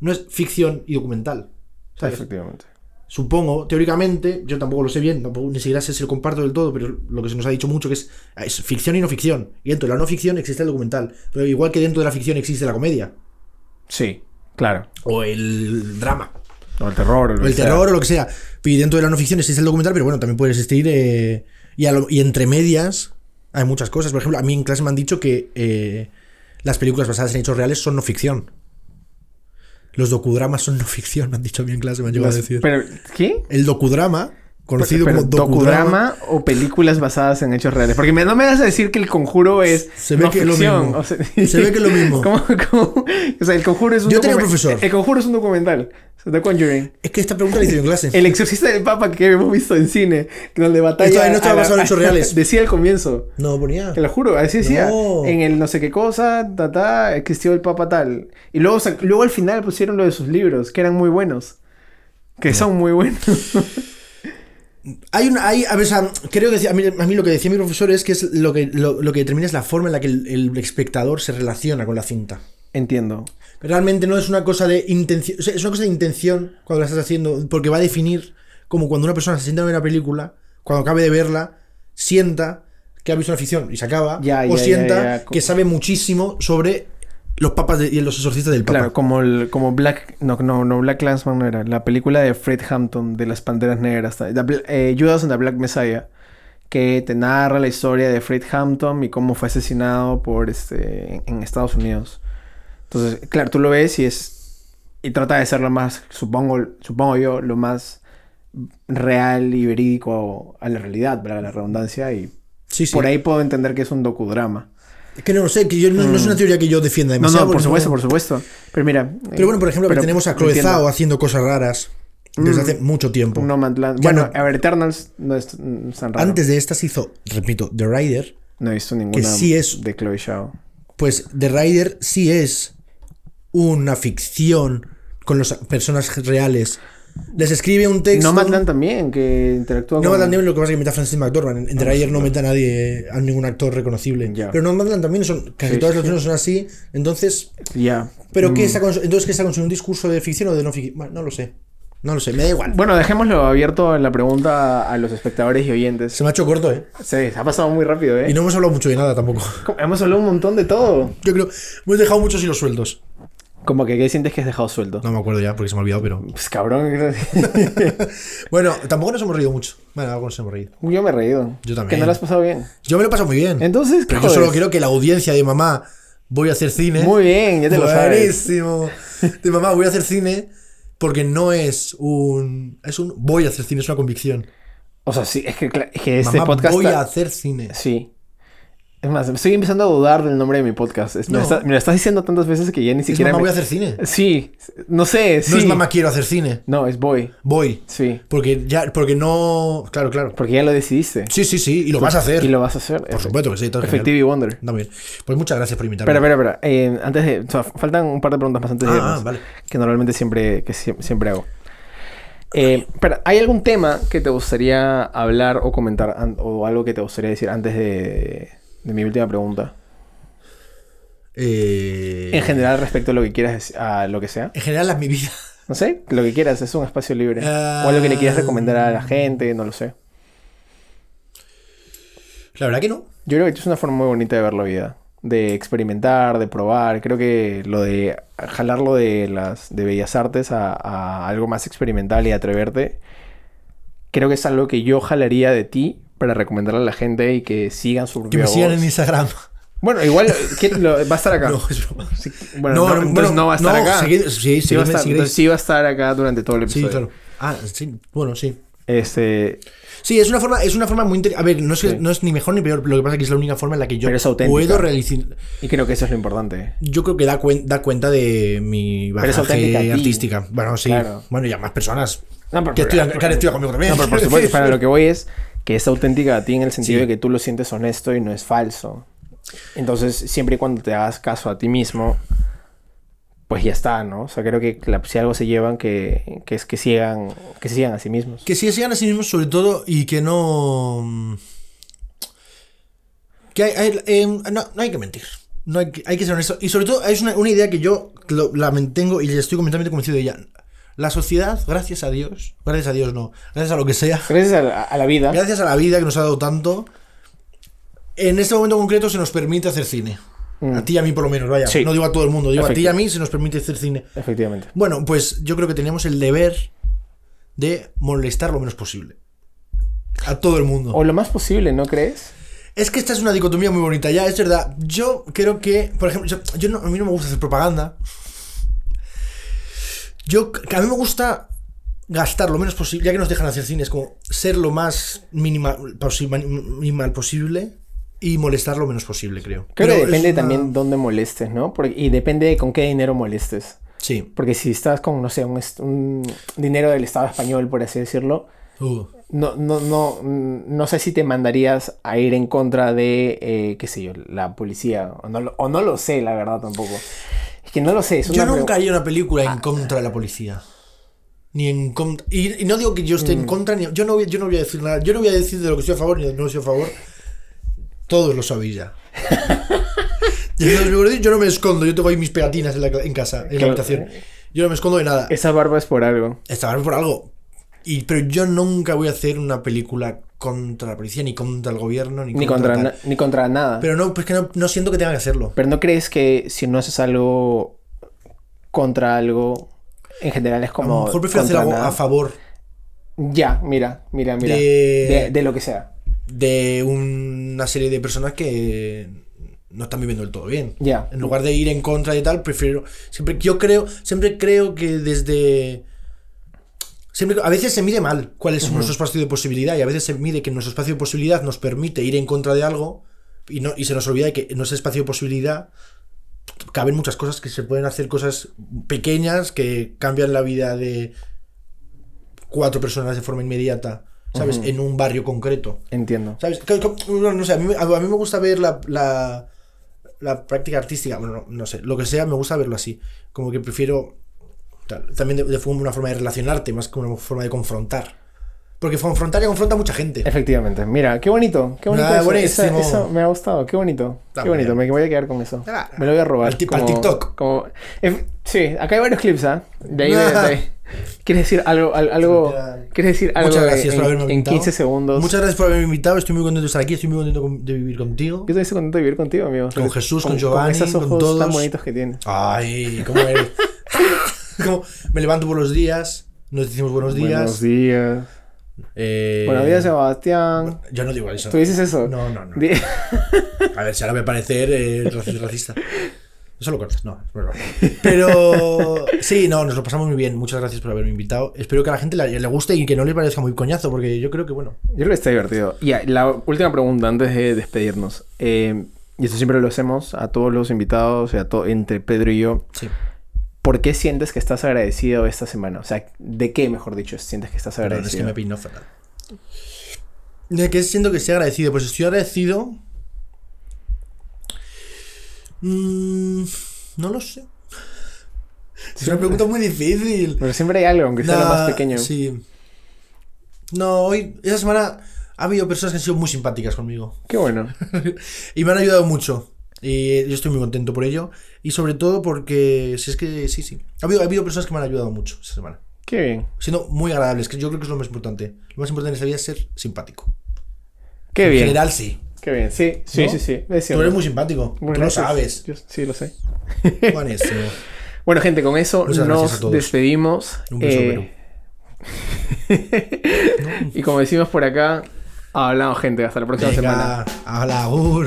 no es ficción y documental. ¿sabes? Efectivamente. Supongo, teóricamente, yo tampoco lo sé bien, tampoco ni siquiera sé si lo comparto del todo, pero lo que se nos ha dicho mucho que es, es ficción y no ficción. Y dentro de la no ficción existe el documental. Pero igual que dentro de la ficción existe la comedia. Sí, claro. O el drama. O el terror. O, lo O el que sea. terror o lo que sea. Y dentro de la no ficción existe el documental, pero bueno, también puede existir. eh, y, a lo- y entre medias hay muchas cosas. Por ejemplo, a mí en clase me han dicho que eh, las películas basadas en hechos reales son no ficción. Los docudramas son no ficción, me han dicho a mí en clase, me han llegado a decir. Pero, ¿qué? El docudrama, conocido Pero, como docudrama. docudrama o películas basadas en hechos reales. Porque me- no me vas a decir que el conjuro es Se ve no que es lo mismo. O sea, Se ve que es lo mismo. ¿Cómo- cómo? O sea, el conjuro es un Yo tenía un profesor. El conjuro es un documental. O sea, The Conjuring. Es que esta pregunta la hice en clase. El exorcista del Papa que hemos visto en cine, donde batalla. Esto no estaba basado en hechos reales. Decía al comienzo. No, ponía. Te lo juro, así decía. No. En el no sé qué cosa, ta, ta, existió el papa tal. Y luego, luego al final pusieron lo de sus libros, que eran muy buenos. Que son muy buenos. Hay una, hay, a creo que a mí, a mí lo que decía mi profesor es que es lo que, lo, lo que determina es la forma en la que el, el espectador se relaciona con la cinta. Entiendo. Realmente no es una cosa de intención, o sea, es una cosa de intención cuando la estás haciendo, porque va a definir como cuando una persona se sienta a ver una película, cuando acabe de verla, sienta que ha visto una ficción y se acaba, Ya, o ya, sienta ya. que sabe muchísimo sobre los papas de- y los exorcistas del papa. Claro, como, el, como Black. No, no, no, Black Clansman no era. La película de Fred Hampton de las Panteras Negras. The eh, Judas and the Black Messiah. Que te narra la historia de Fred Hampton y cómo fue asesinado por este. en, en Estados Unidos. Entonces, claro, tú lo ves y es. Y trata de ser lo más. Supongo, supongo yo, lo más real y verídico a la realidad, para la redundancia. Y sí, sí. por ahí puedo entender que es un docudrama. Que no lo sé, que yo, no, no es una teoría que yo defienda Mm. No, demasiado. no, por supuesto, por supuesto. Pero mira. Pero bueno, por ejemplo, pero tenemos a lo Chloe. Zhao haciendo cosas raras desde hace mucho tiempo. No Man's Bueno, no- a ver, Eternals no es tan raro. Antes de estas hizo, repito, The Rider. No he visto ninguna sí es- de Chloe Zhao. Pues The Rider sí es una ficción con las personas reales. Les escribe un texto. Nomadland también, que interactúa con... Nomadland lo que pasa es que mete a Francis McDormand. En, en The Rider no mete a nadie, a ningún actor reconocible. Ya. Pero Nomadland también son, casi Sí, todas sí. las personas son así. Entonces, Ya. ¿pero Mm. qué está entonces qué está construyendo un discurso de ficción o de no ficción? Bueno, no lo sé. No lo sé, me da igual. Bueno, dejémoslo abierto en la pregunta a los espectadores y oyentes. Se me ha hecho corto, ¿eh? Sí, se ha pasado muy rápido, ¿eh? Y no hemos hablado mucho de nada tampoco. Hemos hablado un montón de todo. Yo creo, hemos dejado muchos hilos sueltos. Como que, ¿qué sientes que has dejado suelto? No me acuerdo ya porque se me ha olvidado, pero. Pues cabrón. Bueno, tampoco nos hemos reído mucho. Bueno, algo nos hemos reído. Yo me he reído. Yo también. Que no lo has pasado bien. Yo me lo he pasado muy bien. Entonces, ¿qué pero yo solo quiero que la audiencia de mamá voy a hacer cine. Muy bien, ya te lo sabes. Buenísimo. De mamá voy a hacer cine porque no es un. Es un voy a hacer cine, es una convicción. O sea, sí, es que, es que este mamá, podcast... voy a hacer cine. Sí. Es más, estoy empezando a dudar del nombre de mi podcast. Es- me, No. lo está- me lo estás diciendo tantas veces que ya ni Es siquiera... mamá me- voy a hacer cine. Sí, no sé, sí. No es mamá quiero hacer cine. No, es boy. Voy. Sí. Porque ya. Porque no. Claro, claro. Porque ya lo decidiste. Sí, sí, sí. Y lo vas a hacer. Y lo vas a hacer. Por supuesto que sí. Effective Wonder. Está muy bien. Pues muchas gracias por invitarme. Espera, espera, espera. Eh, antes de. O sea, faltan un par de preguntas más antes de Ah, irnos, vale. Que normalmente siempre, que sie- siempre hago. Eh, espera, ¿hay algún tema que te gustaría hablar o comentar o algo que te gustaría decir antes de, de mi última pregunta? Eh, En general, respecto a lo que quieras, a lo que sea. En general, es mi vida. No sé, lo que quieras, es un espacio libre. Ah. O algo que le quieras recomendar a la gente, no lo sé. La verdad que no. Yo creo que es una forma muy bonita de ver la vida. De experimentar, de probar. Creo que lo de jalarlo de las de bellas artes a, a algo más experimental y atreverte. Creo que es algo que yo jalaría de ti para recomendarle a la gente y que sigan su Que me sigan en Instagram. Bueno, igual ¿quién lo- va a estar acá. No, es broma. Sí, bueno, no, entonces bueno, no va a estar no, acá. seguid- sí, sí, va a estar, entonces sí va a estar acá durante todo el Sí, episodio. claro. Ah, sí, bueno, sí. Este, Sí, es una forma, es una forma muy inter- A ver, no es, Sí. no es ni mejor ni peor, lo que pasa es que es la única forma en la que yo puedo realizar. y creo que eso es lo importante. Yo creo que da, cuen- da cuenta de mi a bagaje ti. artística. Bueno, sí. Claro. Bueno, ya más personas. No, pero- que, estudian, estudiado conmigo también. No, pero por supuesto, para lo que voy es que es auténtica a ti en el sentido Sí. de que tú lo sientes honesto y no es falso. Entonces, siempre y cuando te hagas caso a ti mismo, pues ya está, ¿no? O sea, creo que la- si algo se llevan, que, que es que sigan, que se sigan a sí mismos. Que sí sigan a sí mismos, sobre todo, y que no. Que hay, hay- eh, no, no hay que mentir. No hay, que, hay que ser honesto. Y sobre todo, es una, una idea que yo la mantengo y estoy completamente convencido de ella. La sociedad, gracias a Dios, gracias a Dios no, gracias a lo que sea, Gracias a la, a la vida. gracias a la vida que nos ha dado tanto, en este momento concreto se nos permite hacer cine. Mm. A ti y a mí por lo menos, vaya. Sí. No digo a todo el mundo, digo a ti y a mí se nos permite hacer cine. Efectivamente. Bueno, pues yo creo que tenemos el deber de molestar lo menos posible. A todo el mundo. O lo más posible, ¿no crees? Es que esta es una dicotomía muy bonita, ya, es verdad. Yo creo que, por ejemplo, yo, yo no- a mí no me gusta hacer propaganda. Yo, que a mí me gusta gastar lo menos posible, ya que nos dejan hacer cine, es como ser lo más minimal, posi- minimal posible y molestar lo menos posible, creo. Creo Pero que depende una- también dónde molestes, ¿no? Porque- y depende de con qué dinero molestes. Sí. Porque si estás con, no sé, un, un dinero del Estado español, por así decirlo, Uh, no, no, no, mm, no sé si te mandarías a ir en contra de, eh, qué sé yo, la policía. O no, o no lo sé, la verdad, tampoco. Es que no lo sé. Es Yo una nunca haría una película Ah. en contra de la policía. Ni en contra. Y, y no digo que yo esté Mm. en contra, ni. Yo no, voy, yo no voy a decir nada. Yo no voy a decir de lo que estoy a favor ni de lo que no estoy a favor. Todos lo sabéis ya. Yo no, me escondo, yo tengo ahí mis pegatinas en, la, en casa, en la habitación. Yo no me escondo de nada. Esa barba es por algo. Estaba por algo. Y, pero yo nunca voy a hacer una película contra la policía, ni contra el gobierno, ni, Ni contra, ni contra nada. Pero, Pero no, pues que no, no siento que tenga que hacerlo. no crees que si no haces algo contra algo, en general es a como... lo mejor prefiero hacer algo nada? a favor Ya, mira, mira, mira. De- De, de lo que sea. de una serie de personas que no están viviendo del todo bien. Ya. En lugar de ir en contra y tal, prefiero. Siempre, yo creo, siempre creo que desde. Siempre, a veces se mide mal cuál es nuestro espacio de posibilidad y a veces se mide que nuestro espacio de posibilidad nos permite ir en contra de algo, y, no, y se nos olvida que en ese espacio de posibilidad caben muchas cosas que se pueden hacer cosas pequeñas que cambian la vida de cuatro personas de forma inmediata, ¿sabes? En un barrio concreto. Entiendo. ¿Sabes? No, no sé, a mí, me- a mí me gusta ver la, la, la práctica artística, bueno, no, no sé, lo que sea, me gusta verlo así. Como que prefiero también de, de forma- una forma de relacionarte más que una forma de confrontar. Porque confrontar ya confronta a mucha gente. Efectivamente. Mira, qué bonito. Qué bonito. Ah, eso, esa- eso me ha gustado. Qué bonito. Está qué bonito. bien. Me voy a quedar con eso. Ah, me lo voy a robar. al ti- al TikTok. como- eh, sí, acá hay varios clips, ¿ah? De ahí, de, Ah. de- ¿Quieres decir algo? al- algo. ¿Quieres decir algo Muchas gracias en, por haberme en invitado. 15 segundos? Muchas gracias por haberme invitado, estoy muy contento de estar aquí, estoy muy contento con- de vivir contigo. Yo también estoy contento de vivir contigo, amigo. Con Jesús, con Giovanni, esos con ojos todos. tan bonitos que tienes. Ay, ¿cómo eres? Como me levanto por los días, nos decimos buenos días. Buenos días. eh, Buenos días, Sebastián. Yo no digo eso. ¿Tú dices eso? No, no, no. A ver, si ahora me parecer eh, raci- racista. Eso lo cortas, no, es. Pero sí, no, nos lo pasamos muy bien. Muchas gracias por haberme invitado. Espero que a la gente le, le guste y que no le parezca muy coñazo, porque yo creo que, bueno, Yo creo que está divertido. Y ah, la última pregunta antes de despedirnos. Eh, y esto siempre lo hacemos a todos los invitados, a to- entre Pedro y yo. sí. ¿Por qué sientes que estás agradecido esta semana? O sea, ¿de qué, mejor dicho, sientes que estás Perdón, es agradecido? que me peinó fatal. ¿De qué siento que estoy agradecido? Pues estoy agradecido. Mm, no lo sé. Es una pregunta muy difícil. Pero siempre hay algo, aunque sea lo más pequeño. Sí. No, hoy, esa semana ha habido personas que han sido muy simpáticas conmigo. Qué bueno. Y me han ayudado mucho. Y yo estoy muy contento por ello. Y sobre todo porque, si es que sí, sí. Ha habido, ha habido personas que me han ayudado mucho esa semana. Qué bien. Siendo muy agradables, que yo creo que es lo más importante. Lo más importante en esta vida es ser simpático. Qué en bien. general, sí. Qué bien. Sí, sí, ¿No? sí, sí. Tú eres muy simpático. Bueno, Tú lo sabes. Yo sí lo sé. Buenísimo. Bueno, gente, con eso Muchas nos despedimos. Un beso, Eh, y como decimos por acá, hablamos, gente. Hasta la próxima semana. Venga, a la ur.